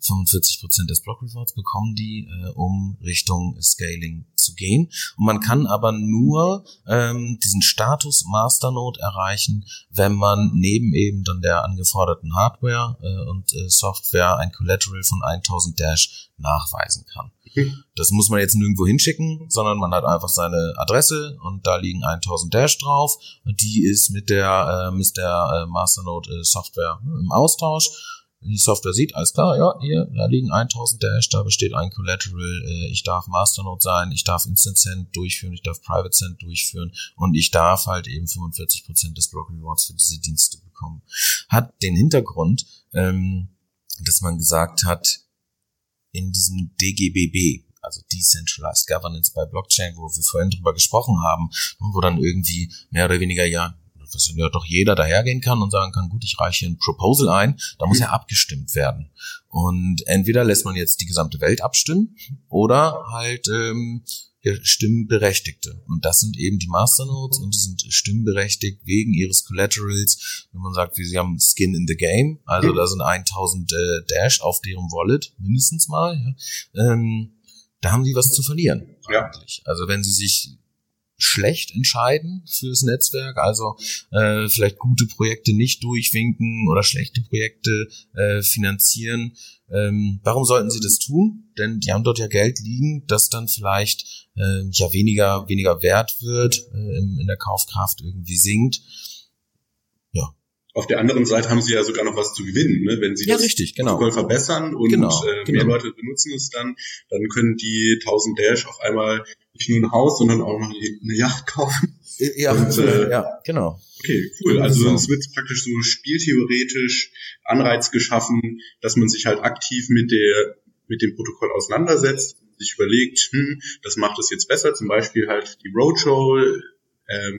45 Prozent des Block Rewards bekommen die, äh, um Richtung Scaling zu gehen. Und man kann aber nur ähm, diesen Status Masternode erreichen, wenn man neben eben dann der angeforderten Hardware äh, und äh, Software ein Collateral von 1000 Dash nachweisen kann. Das muss man jetzt nirgendwo hinschicken, sondern man hat einfach seine Adresse und da liegen 1000 Dash drauf. Die ist mit der, äh, mit der äh, Masternode äh, Software ne, im Austausch die Software sieht, alles klar, ja, hier, da liegen 1000 Dash, da besteht ein Collateral, äh, ich darf Masternode sein, ich darf Instant Send durchführen, ich darf Private Send durchführen und ich darf halt eben 45% des Block Rewards für diese Dienste bekommen. Hat den Hintergrund, ähm, dass man gesagt hat, in diesem DGBB, also Decentralized Governance by Blockchain, wo wir vorhin drüber gesprochen haben, wo dann irgendwie mehr oder weniger ja dass ja doch jeder dahergehen kann und sagen kann, gut, ich reiche ein Proposal ein, da muss ja abgestimmt werden. Und entweder lässt man jetzt die gesamte Welt abstimmen oder halt ähm, Stimmberechtigte. Und das sind eben die Masternodes und die sind stimmberechtigt wegen ihres Collaterals. Wenn man sagt, sie haben Skin in the Game, also da sind 1000 äh, Dash auf deren Wallet, mindestens mal, ja, ähm, da haben sie was zu verlieren. Ja. Eigentlich. Also wenn sie sich schlecht entscheiden fürs Netzwerk, also äh, vielleicht gute Projekte nicht durchwinken oder schlechte Projekte äh, finanzieren. Ähm, warum sollten sie das tun? Denn die haben dort ja Geld liegen, das dann vielleicht äh, ja weniger weniger wert wird, äh, in, in der Kaufkraft irgendwie sinkt. Auf der anderen Seite haben sie ja sogar noch was zu gewinnen, ne? wenn sie ja, das richtig, genau. Protokoll verbessern und genau, äh, genau. mehr Leute benutzen es dann, dann können die 1000 Dash auf einmal nicht nur ein Haus, sondern auch noch eine Yacht kaufen. Ja, und, äh, ja genau. Okay, cool. Also es wird praktisch so spieltheoretisch Anreiz geschaffen, dass man sich halt aktiv mit der mit dem Protokoll auseinandersetzt, sich überlegt, hm, das macht es jetzt besser, zum Beispiel halt die Roadshow, ähm,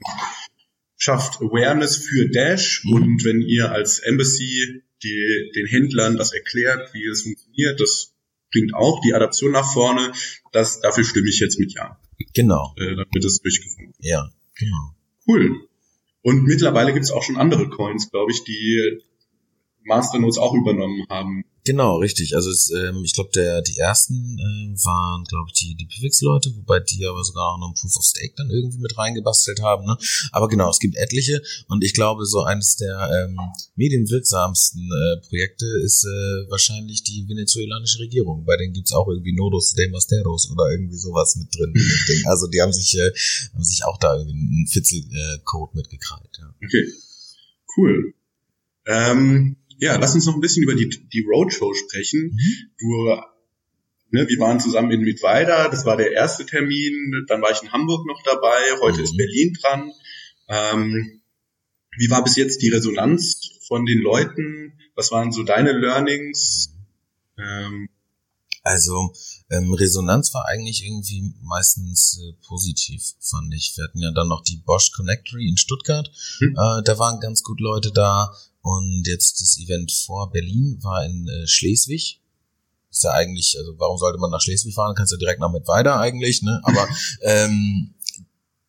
schafft Awareness für Dash mhm. und wenn ihr als Embassy die, den Händlern das erklärt, wie es funktioniert, das bringt auch die Adaption nach vorne. Das, dafür stimme ich jetzt mit Ja. Genau. Äh, dann wird es durchgeführt. Ja, genau. Cool. Und mittlerweile gibt es auch schon andere Coins, glaube ich, die Masternodes auch übernommen haben. Genau, richtig. Also es, ähm, ich glaube, der die ersten äh, waren, glaube ich, die die Pivix-Leute, wobei die aber sogar auch noch ein Proof of Stake dann irgendwie mit reingebastelt haben. Ne? Aber genau, es gibt etliche und ich glaube, so eines der ähm, medienwirksamsten äh, Projekte ist äh, wahrscheinlich die venezuelanische Regierung. Bei denen gibt's auch irgendwie Nodos de Masteros oder irgendwie sowas mit drin. also die haben sich äh, haben sich auch da irgendwie einen Fitzel-Code äh, mitgekrallt. Ja. Okay, cool. Ähm, ja, lass uns noch ein bisschen über die, die Roadshow sprechen. Mhm. Du, ne, wir waren zusammen in Mittweida, das war der erste Termin, dann war ich in Hamburg noch dabei, heute mhm. ist Berlin dran. Ähm, wie war bis jetzt die Resonanz von den Leuten? Was waren so deine Learnings? Ähm, also ähm, Resonanz war eigentlich irgendwie meistens äh, positiv, fand ich. Wir hatten ja dann noch die Bosch Connectory in Stuttgart. Hm. Äh, da waren ganz gut Leute da. Und jetzt das Event vor Berlin war in äh, Schleswig. Ist ja eigentlich, also warum sollte man nach Schleswig fahren? Kannst ja direkt nach mit weiter eigentlich, ne? Aber ähm,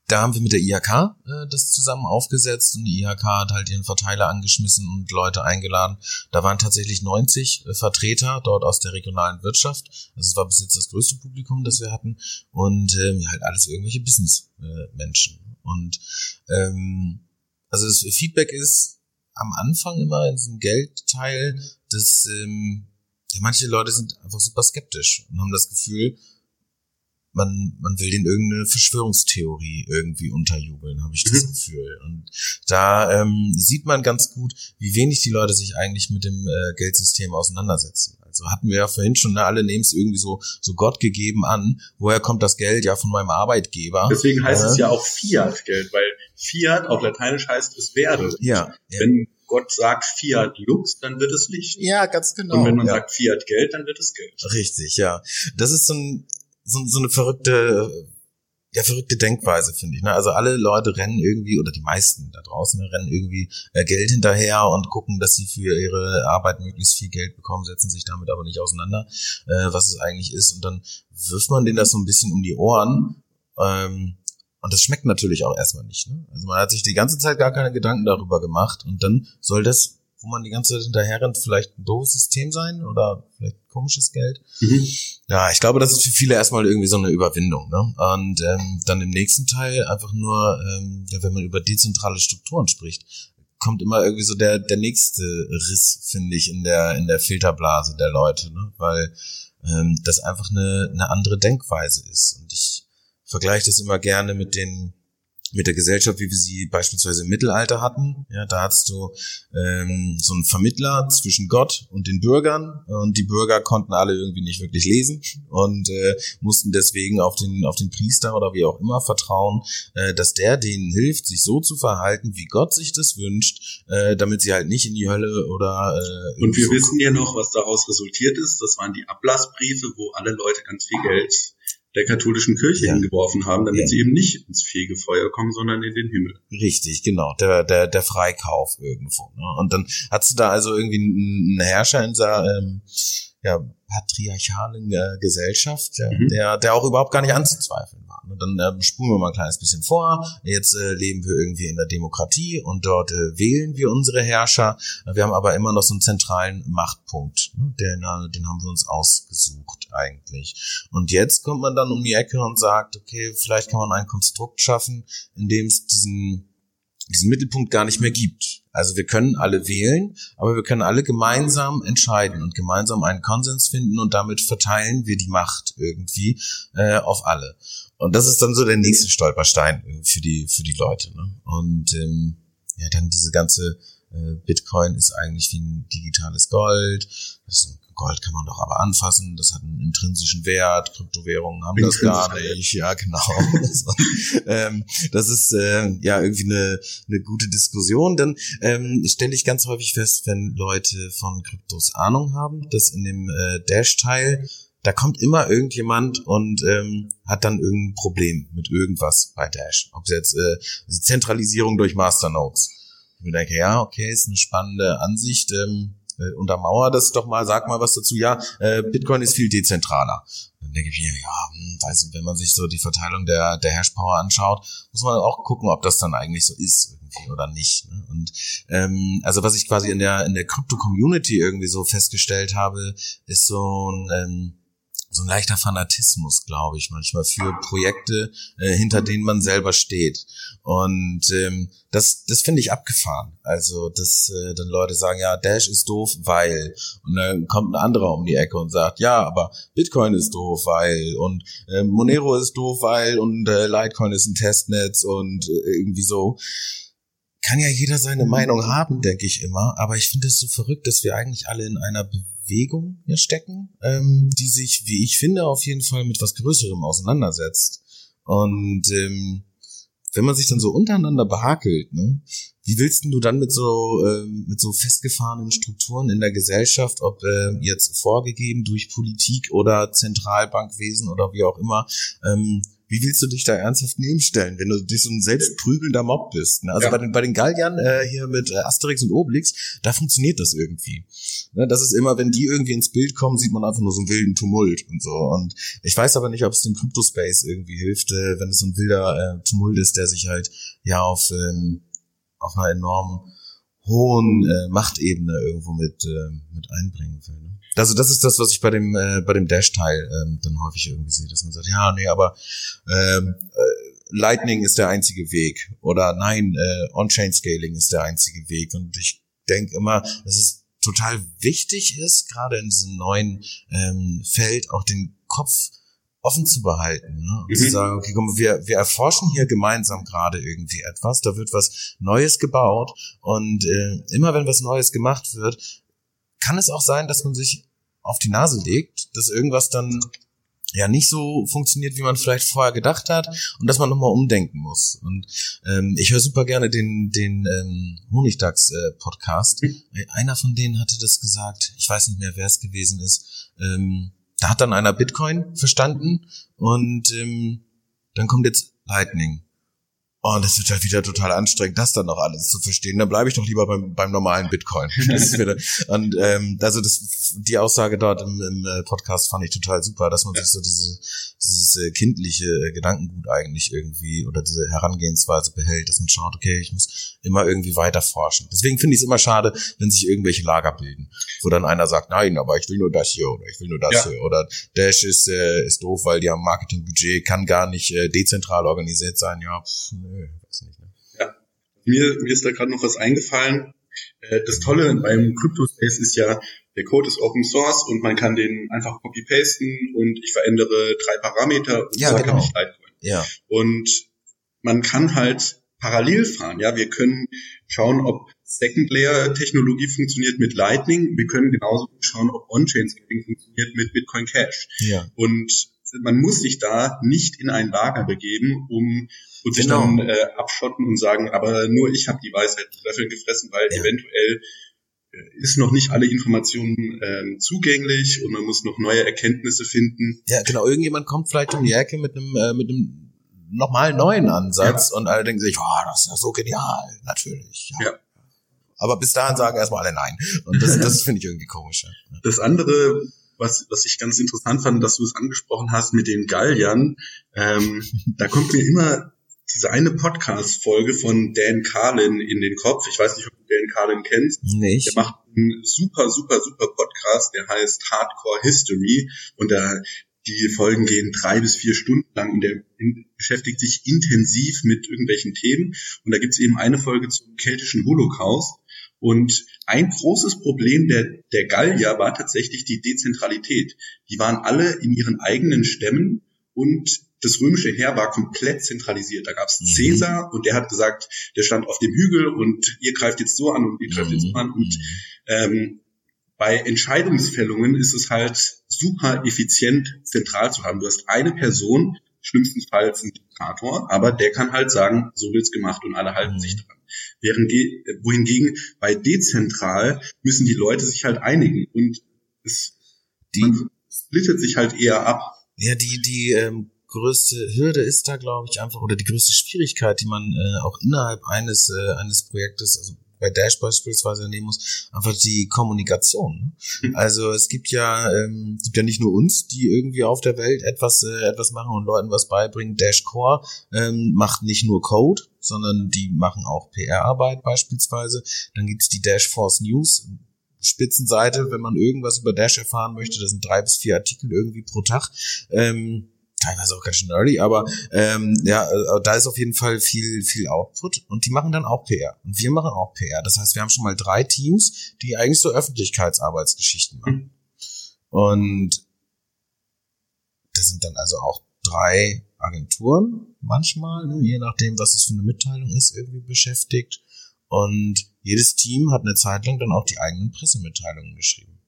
da haben wir mit der IHK äh, das zusammen aufgesetzt und die IHK hat halt ihren Verteiler angeschmissen und Leute eingeladen. Da waren tatsächlich 90 äh, Vertreter dort aus der regionalen Wirtschaft. Also es war bis jetzt das größte Publikum, das wir hatten und ähm, halt alles irgendwelche Business-Menschen. Äh, und ähm, also das Feedback ist, am Anfang immer in diesem Geldteil, dass ähm, ja, manche Leute sind einfach super skeptisch und haben das Gefühl, man, man will den irgendeine Verschwörungstheorie irgendwie unterjubeln, habe ich das mhm. Gefühl. Und da ähm, sieht man ganz gut, wie wenig die Leute sich eigentlich mit dem äh, Geldsystem auseinandersetzen. Also hatten wir ja vorhin schon, ne, alle nehmen es irgendwie so, so Gott gegeben an. Woher kommt das Geld? Ja, von meinem Arbeitgeber. Deswegen heißt äh, es ja auch Fiat-Geld, weil Fiat auf Lateinisch heißt es werde. Ja. Wenn Gott sagt Fiat Lux, dann wird es Licht. Ja, ganz genau. Und wenn man ja. sagt Fiat Geld, dann wird es Geld. Richtig, ja. Das ist so, ein, so, so eine verrückte ja, verrückte Denkweise, finde ich. Ne? Also alle Leute rennen irgendwie, oder die meisten da draußen rennen irgendwie äh, Geld hinterher und gucken, dass sie für ihre Arbeit möglichst viel Geld bekommen, setzen sich damit aber nicht auseinander, äh, was es eigentlich ist. Und dann wirft man denen das so ein bisschen um die Ohren. Ähm, und das schmeckt natürlich auch erstmal nicht. Ne? Also man hat sich die ganze Zeit gar keine Gedanken darüber gemacht und dann soll das wo man die ganze Zeit hinterher rennt, vielleicht ein doofes System sein oder vielleicht komisches Geld. Mhm. Ja, ich glaube, das ist für viele erstmal irgendwie so eine Überwindung. Ne? Und ähm, dann im nächsten Teil einfach nur, ähm, ja, wenn man über dezentrale Strukturen spricht, kommt immer irgendwie so der der nächste Riss, finde ich, in der in der Filterblase der Leute, ne? weil ähm, das einfach eine eine andere Denkweise ist. Und ich vergleiche das immer gerne mit den mit der Gesellschaft, wie wir sie beispielsweise im Mittelalter hatten. Ja, da hattest du ähm, so einen Vermittler zwischen Gott und den Bürgern und die Bürger konnten alle irgendwie nicht wirklich lesen und äh, mussten deswegen auf den auf den Priester oder wie auch immer vertrauen, äh, dass der denen hilft, sich so zu verhalten, wie Gott sich das wünscht, äh, damit sie halt nicht in die Hölle oder äh, und wir wissen ja noch, was daraus resultiert ist. Das waren die Ablassbriefe, wo alle Leute ganz viel Geld der katholischen Kirche ja. hingeworfen haben, damit ja. sie eben nicht ins Fegefeuer kommen, sondern in den Himmel. Richtig, genau, der, der, der Freikauf irgendwo. Ne? Und dann hast du da also irgendwie einen Herrscher in dieser ähm, ja, patriarchalen äh, Gesellschaft, der, mhm. der, der auch überhaupt gar nicht anzuzweifeln dann äh, spulen wir mal ein kleines bisschen vor. Jetzt äh, leben wir irgendwie in der Demokratie und dort äh, wählen wir unsere Herrscher. Wir haben aber immer noch so einen zentralen Machtpunkt. Ne? Den, äh, den haben wir uns ausgesucht eigentlich. Und jetzt kommt man dann um die Ecke und sagt, okay, vielleicht kann man ein Konstrukt schaffen, in dem es diesen diesen Mittelpunkt gar nicht mehr gibt. Also wir können alle wählen, aber wir können alle gemeinsam entscheiden und gemeinsam einen Konsens finden und damit verteilen wir die Macht irgendwie äh, auf alle. Und das ist dann so der nächste Stolperstein für die für die Leute. Ne? Und ähm, ja, dann diese ganze äh, Bitcoin ist eigentlich wie ein digitales Gold. Das Gold kann man doch aber anfassen, das hat einen intrinsischen Wert, Kryptowährungen haben das gar nicht, ja genau. ähm, das ist äh, ja irgendwie eine, eine gute Diskussion. Dann ähm, stelle ich ganz häufig fest, wenn Leute von Kryptos Ahnung haben, dass in dem äh, Dash-Teil da kommt immer irgendjemand und ähm, hat dann irgendein Problem mit irgendwas bei Dash. Ob es jetzt äh, Zentralisierung durch Masternodes. Ich mir denke, ja, okay, ist eine spannende Ansicht. Ähm, äh, untermauer das doch mal, sag mal was dazu. Ja, äh, Bitcoin ist viel dezentraler. Dann denke ich mir, ja, hm, weiß nicht, wenn man sich so die Verteilung der, der Hashpower anschaut, muss man auch gucken, ob das dann eigentlich so ist irgendwie oder nicht. Ne? Und ähm, also was ich quasi in der in der Crypto-Community irgendwie so festgestellt habe, ist so ein ähm, so ein leichter Fanatismus, glaube ich, manchmal für Projekte, äh, hinter denen man selber steht. Und ähm, das, das finde ich abgefahren. Also, dass äh, dann Leute sagen, ja, Dash ist doof, weil. Und dann kommt ein anderer um die Ecke und sagt, ja, aber Bitcoin ist doof, weil. Und äh, Monero ist doof, weil. Und äh, Litecoin ist ein Testnetz und äh, irgendwie so kann ja jeder seine Meinung haben, denke ich immer. Aber ich finde es so verrückt, dass wir eigentlich alle in einer Bewegung hier stecken, ähm, die sich, wie ich finde, auf jeden Fall mit was Größerem auseinandersetzt. Und ähm, wenn man sich dann so untereinander behakelt, ne, wie willst du dann mit so ähm, mit so festgefahrenen Strukturen in der Gesellschaft, ob äh, jetzt vorgegeben durch Politik oder Zentralbankwesen oder wie auch immer, ähm, wie willst du dich da ernsthaft nebenstellen, wenn du dich so ein selbstprügelnder Mob bist? Ne? Also ja. bei den bei den Galliern äh, hier mit äh, Asterix und Obelix, da funktioniert das irgendwie. Ne? Das ist immer, wenn die irgendwie ins Bild kommen, sieht man einfach nur so einen wilden Tumult und so. Und ich weiß aber nicht, ob es dem Crypto-Space irgendwie hilft, äh, wenn es so ein wilder äh, Tumult ist, der sich halt ja auf ähm, auf einer enormen hohen äh, Machtebene irgendwo mit äh, mit einbringen will. Ne? Also das ist das, was ich bei dem äh, bei dem Dash-Teil ähm, dann häufig irgendwie sehe, dass man sagt, ja, nee, aber ähm, äh, Lightning ist der einzige Weg oder nein, äh, On-Chain-Scaling ist der einzige Weg und ich denke immer, dass es total wichtig ist, gerade in diesem neuen ähm, Feld auch den Kopf offen zu behalten ne? und mhm. zu sagen, okay, komm, wir, wir erforschen hier gemeinsam gerade irgendwie etwas, da wird was Neues gebaut und äh, immer wenn was Neues gemacht wird, kann es auch sein, dass man sich auf die Nase legt, dass irgendwas dann ja nicht so funktioniert, wie man vielleicht vorher gedacht hat und dass man nochmal umdenken muss. Und ähm, ich höre super gerne den, den ähm, Honigdachs-Podcast. Äh, Einer von denen hatte das gesagt, ich weiß nicht mehr, wer es gewesen ist. Ähm, da hat dann einer Bitcoin verstanden und ähm, dann kommt jetzt Lightning. Oh, und das wird halt wieder total anstrengend, das dann noch alles zu verstehen. Dann bleibe ich doch lieber beim, beim normalen Bitcoin. und ähm, also das, die Aussage dort im, im äh, Podcast fand ich total super, dass man ja. sich so diese, dieses äh, kindliche äh, Gedankengut eigentlich irgendwie oder diese Herangehensweise behält, dass man schaut, okay, ich muss immer irgendwie weiter forschen. Deswegen finde ich es immer schade, wenn sich irgendwelche Lager bilden, wo dann einer sagt, nein, aber ich will nur das hier oder ich will nur das ja. hier oder Dash ist, äh, ist doof, weil die haben Marketingbudget, kann gar nicht äh, dezentral organisiert sein. Ja, pff, nö, weiß nicht. Ne? Ja, mir, mir ist da gerade noch was eingefallen. Äh, das Tolle beim Crypto Space ist ja, der Code ist Open Source und man kann den einfach copy-pasten und ich verändere drei Parameter und ja, genau. ich Litecoin. Ja. Und man kann halt parallel fahren. Ja, wir können schauen, ob Second Layer Technologie funktioniert mit Lightning. Wir können genauso schauen, ob On-Chain Scaling funktioniert mit Bitcoin Cash. Ja. Und man muss sich da nicht in ein Lager begeben, um und sich genau. dann äh, abschotten und sagen, aber nur ich habe die Weisheit Löffeln gefressen, weil ja. eventuell äh, ist noch nicht alle Informationen ähm, zugänglich und man muss noch neue Erkenntnisse finden. Ja, genau. Irgendjemand kommt vielleicht um die Ecke mit einem äh, mit einem nochmal neuen Ansatz ja. und alle denken sich, oh, das ist ja so genial, natürlich. Ja. ja. Aber bis dahin sagen erstmal alle nein. Und das, das finde ich irgendwie komisch. Ja. Das andere, was, was ich ganz interessant fand, dass du es angesprochen hast mit den Galliern, ähm, da kommt mir immer diese eine Podcast-Folge von Dan Carlin in den Kopf. Ich weiß nicht, ob du Dan Carlin kennst. Nicht. Der macht einen super, super, super Podcast, der heißt Hardcore History und da die Folgen gehen drei bis vier Stunden lang und der beschäftigt sich intensiv mit irgendwelchen Themen. Und da gibt es eben eine Folge zum keltischen Holocaust. Und ein großes Problem der, der Gallier war tatsächlich die Dezentralität. Die waren alle in ihren eigenen Stämmen und das römische Heer war komplett zentralisiert. Da gab es mhm. Caesar und der hat gesagt, der stand auf dem Hügel und ihr greift jetzt so an und ihr greift jetzt so an. Und mhm. ähm, bei Entscheidungsfällungen ist es halt super effizient zentral zu haben. Du hast eine Person, schlimmstenfalls ein Diktator, aber der kann halt sagen, so wird's gemacht und alle halten mhm. sich dran. Während, wohingegen bei dezentral müssen die Leute sich halt einigen und es die, man splittet sich halt eher ab. Ja, die, die ähm, größte Hürde ist da, glaube ich, einfach, oder die größte Schwierigkeit, die man äh, auch innerhalb eines, äh, eines Projektes, also bei Dash beispielsweise nehmen muss, einfach die Kommunikation. Ne? Mhm. Also es gibt ja, ähm, gibt ja nicht nur uns, die irgendwie auf der Welt etwas, äh, etwas machen und Leuten was beibringen. Dash Core ähm, macht nicht nur Code, sondern die machen auch PR-Arbeit beispielsweise. Dann gibt's die Dash Force News, Spitzenseite, wenn man irgendwas über Dash erfahren möchte. Das sind drei bis vier Artikel irgendwie pro Tag. Ähm, teilweise auch ganz schön early, aber ähm, ja, äh, da ist auf jeden Fall viel, viel Output und die machen dann auch PR. Und wir machen auch PR. Das heißt, wir haben schon mal drei Teams, die eigentlich so Öffentlichkeitsarbeitsgeschichten machen. Und das sind dann also auch drei Agenturen manchmal, ne, je nachdem, was es für eine Mitteilung ist, irgendwie beschäftigt. Und jedes Team hat eine Zeit lang dann auch die eigenen Pressemitteilungen geschrieben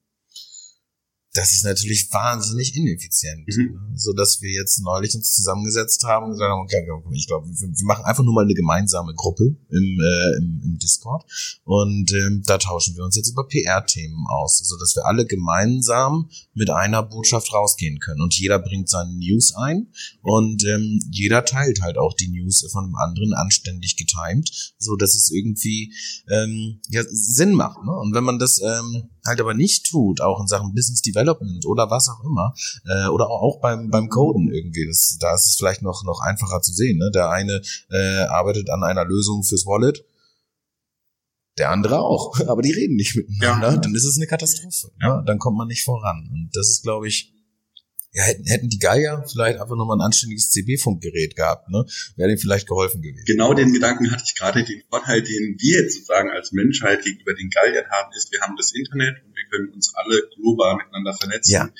das ist natürlich wahnsinnig ineffizient. Mhm. Ne? So dass wir jetzt neulich uns zusammengesetzt haben und gesagt haben, okay, ich glaube, wir, wir, machen einfach nur mal eine gemeinsame Gruppe im, äh, im, im Discord und ähm, da tauschen wir uns jetzt über PR-Themen aus, so dass wir alle gemeinsam mit einer Botschaft rausgehen können und jeder bringt seine News ein und ähm, jeder teilt halt auch die News von einem anderen anständig getimed, so dass es irgendwie ähm, ja, Sinn macht. Ne? Und wenn man das ähm, halt aber nicht tut, auch in Sachen Business Development oder was auch immer, äh, oder auch beim, beim Coden irgendwie, das, da ist es vielleicht noch, noch einfacher zu sehen. Ne? Der eine äh, arbeitet an einer Lösung fürs Wallet, der andere auch, aber die reden nicht miteinander, ja. dann ist es eine Katastrophe. Ja. Ne? Dann kommt man nicht voran. Und das ist, glaube ich, ja, hätten, hätten die Geier vielleicht einfach nochmal ein anständiges CB-Funkgerät gehabt, ne? Wäre denen vielleicht geholfen gewesen. Genau den Gedanken hatte ich gerade. Den Vorteil, den wir jetzt sozusagen als Menschheit gegenüber den Geiern haben, ist, wir haben das Internet und wir können uns alle global miteinander vernetzen. Ja.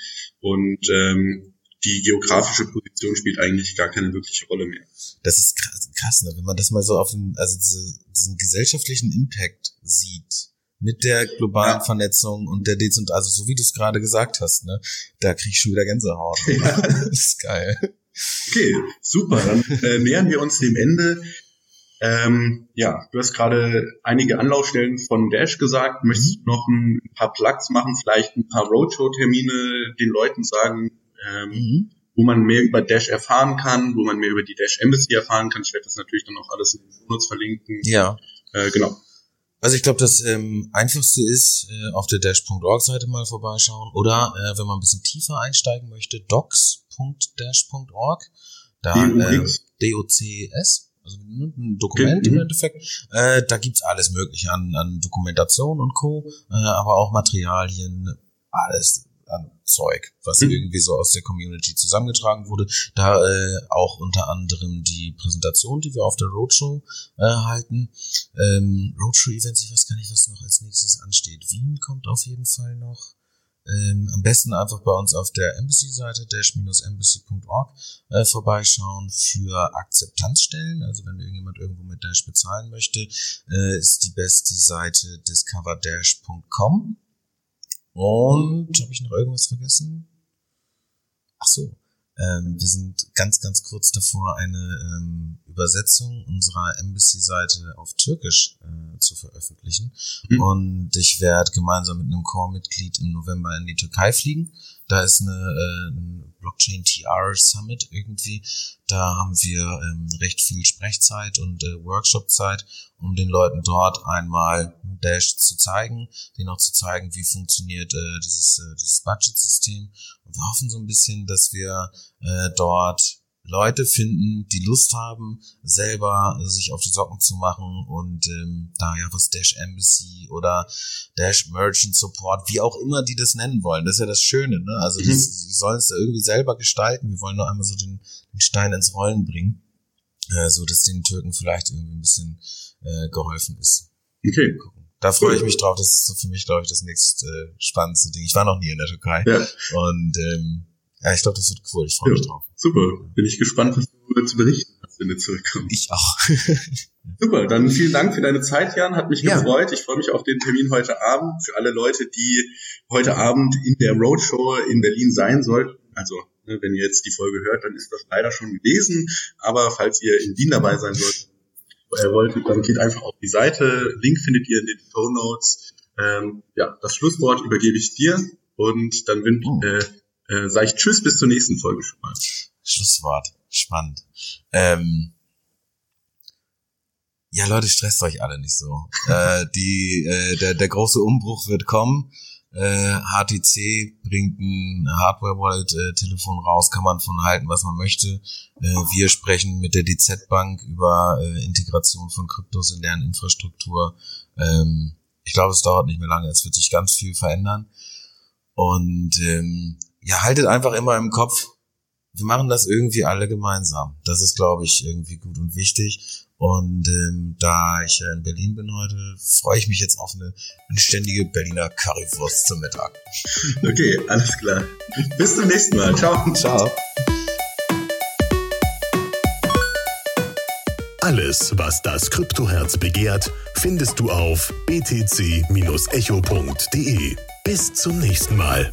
Und ähm, die geografische Position spielt eigentlich gar keine wirkliche Rolle mehr. Das ist krass, krass ne? wenn man das mal so auf den, also diesen gesellschaftlichen Impact sieht mit der globalen ja. Vernetzung und der Dezent, also so wie du es gerade gesagt hast, ne, da krieg ich schon wieder Gänsehaut. Ja. das ist geil. Okay, super. Dann äh, nähern wir uns dem Ende. Ähm, ja, du hast gerade einige Anlaufstellen von Dash gesagt. Möchtest du noch ein paar Plugs machen, vielleicht ein paar Roadshow-Termine den Leuten sagen, ähm, mhm. wo man mehr über Dash erfahren kann, wo man mehr über die Dash Embassy erfahren kann. Ich werde das natürlich dann auch alles in den Notes verlinken. Ja. Äh, genau. Also ich glaube, das ähm, einfachste ist, äh, auf der dash.org-Seite mal vorbeischauen oder äh, wenn man ein bisschen tiefer einsteigen möchte, docs.dash.org. Da äh, D-O-C-S, also ein Dokument mhm. im Endeffekt. Äh, da gibt's alles mögliche an, an Dokumentation und Co., äh, aber auch Materialien, alles an Zeug, was mhm. irgendwie so aus der Community zusammengetragen wurde. Da äh, auch unter anderem die Präsentation, die wir auf der Roadshow äh, halten. Ähm, Roadshow-Events, ich weiß gar nicht, was noch als nächstes ansteht. Wien kommt auf jeden Fall noch. Ähm, am besten einfach bei uns auf der Embassy-Seite dash-embassy.org äh, vorbeischauen für Akzeptanzstellen. Also wenn irgendjemand irgendwo mit Dash bezahlen möchte, äh, ist die beste Seite discoverdash.com. Und habe ich noch irgendwas vergessen? Ach so, ähm, wir sind ganz, ganz kurz davor, eine ähm, Übersetzung unserer Embassy-Seite auf Türkisch äh, zu veröffentlichen. Mhm. Und ich werde gemeinsam mit einem Core-Mitglied im November in die Türkei fliegen. Da ist eine, äh, Blockchain TR Summit irgendwie. Da haben wir ähm, recht viel Sprechzeit und äh, Workshopzeit, um den Leuten dort einmal Dash zu zeigen, denen auch zu zeigen, wie funktioniert äh, dieses, äh, dieses Budget-System. Und wir hoffen so ein bisschen, dass wir äh, dort Leute finden, die Lust haben, selber sich auf die Socken zu machen und ähm, da ja was Dash Embassy oder Dash Merchant Support, wie auch immer die das nennen wollen. Das ist ja das Schöne, ne? Also mhm. das, sie sollen es irgendwie selber gestalten. Wir wollen nur einmal so den, den Stein ins Rollen bringen, äh, so dass den Türken vielleicht irgendwie ein bisschen äh, geholfen ist. Okay. Da freue ich mich drauf. Das ist so für mich, glaube ich, das nächste äh, spannendste Ding. Ich war noch nie in der Türkei. Ja. Und ähm, ja, ich glaube, das wird cool. Ich freue mich drauf. Super. Bin ich gespannt, was du zu berichten hast, wenn du zurückkommst. Ich auch. super. Dann vielen Dank für deine Zeit, Jan. Hat mich ja. gefreut. Ich freue mich auf den Termin heute Abend. Für alle Leute, die heute Abend in der Roadshow in Berlin sein sollten. Also, ne, wenn ihr jetzt die Folge hört, dann ist das leider schon gewesen. Aber falls ihr in Wien dabei sein sollt, äh, wollt, dann geht einfach auf die Seite. Link findet ihr in den Show Notes. Ähm, ja, das Schlusswort übergebe ich dir und dann wünsche oh. äh, äh, sage ich Tschüss bis zur nächsten Folge schon mal. Schlusswort. Spannend. Ähm, ja, Leute, stresst euch alle nicht so. äh, die, äh, der, der große Umbruch wird kommen. Äh, HTC bringt ein Hardware-Wallet-Telefon raus, kann man von halten, was man möchte. Äh, wir sprechen mit der DZ Bank über äh, Integration von Kryptos in deren Infrastruktur. Ähm, ich glaube, es dauert nicht mehr lange, es wird sich ganz viel verändern. Und ähm, ja, haltet einfach immer im Kopf, wir machen das irgendwie alle gemeinsam. Das ist, glaube ich, irgendwie gut und wichtig. Und ähm, da ich in Berlin bin heute, freue ich mich jetzt auf eine anständige Berliner Currywurst zum Mittag. Okay, alles klar. Bis zum nächsten Mal. Ciao. Ciao. Alles, was das Kryptoherz begehrt, findest du auf btc-echo.de. Bis zum nächsten Mal.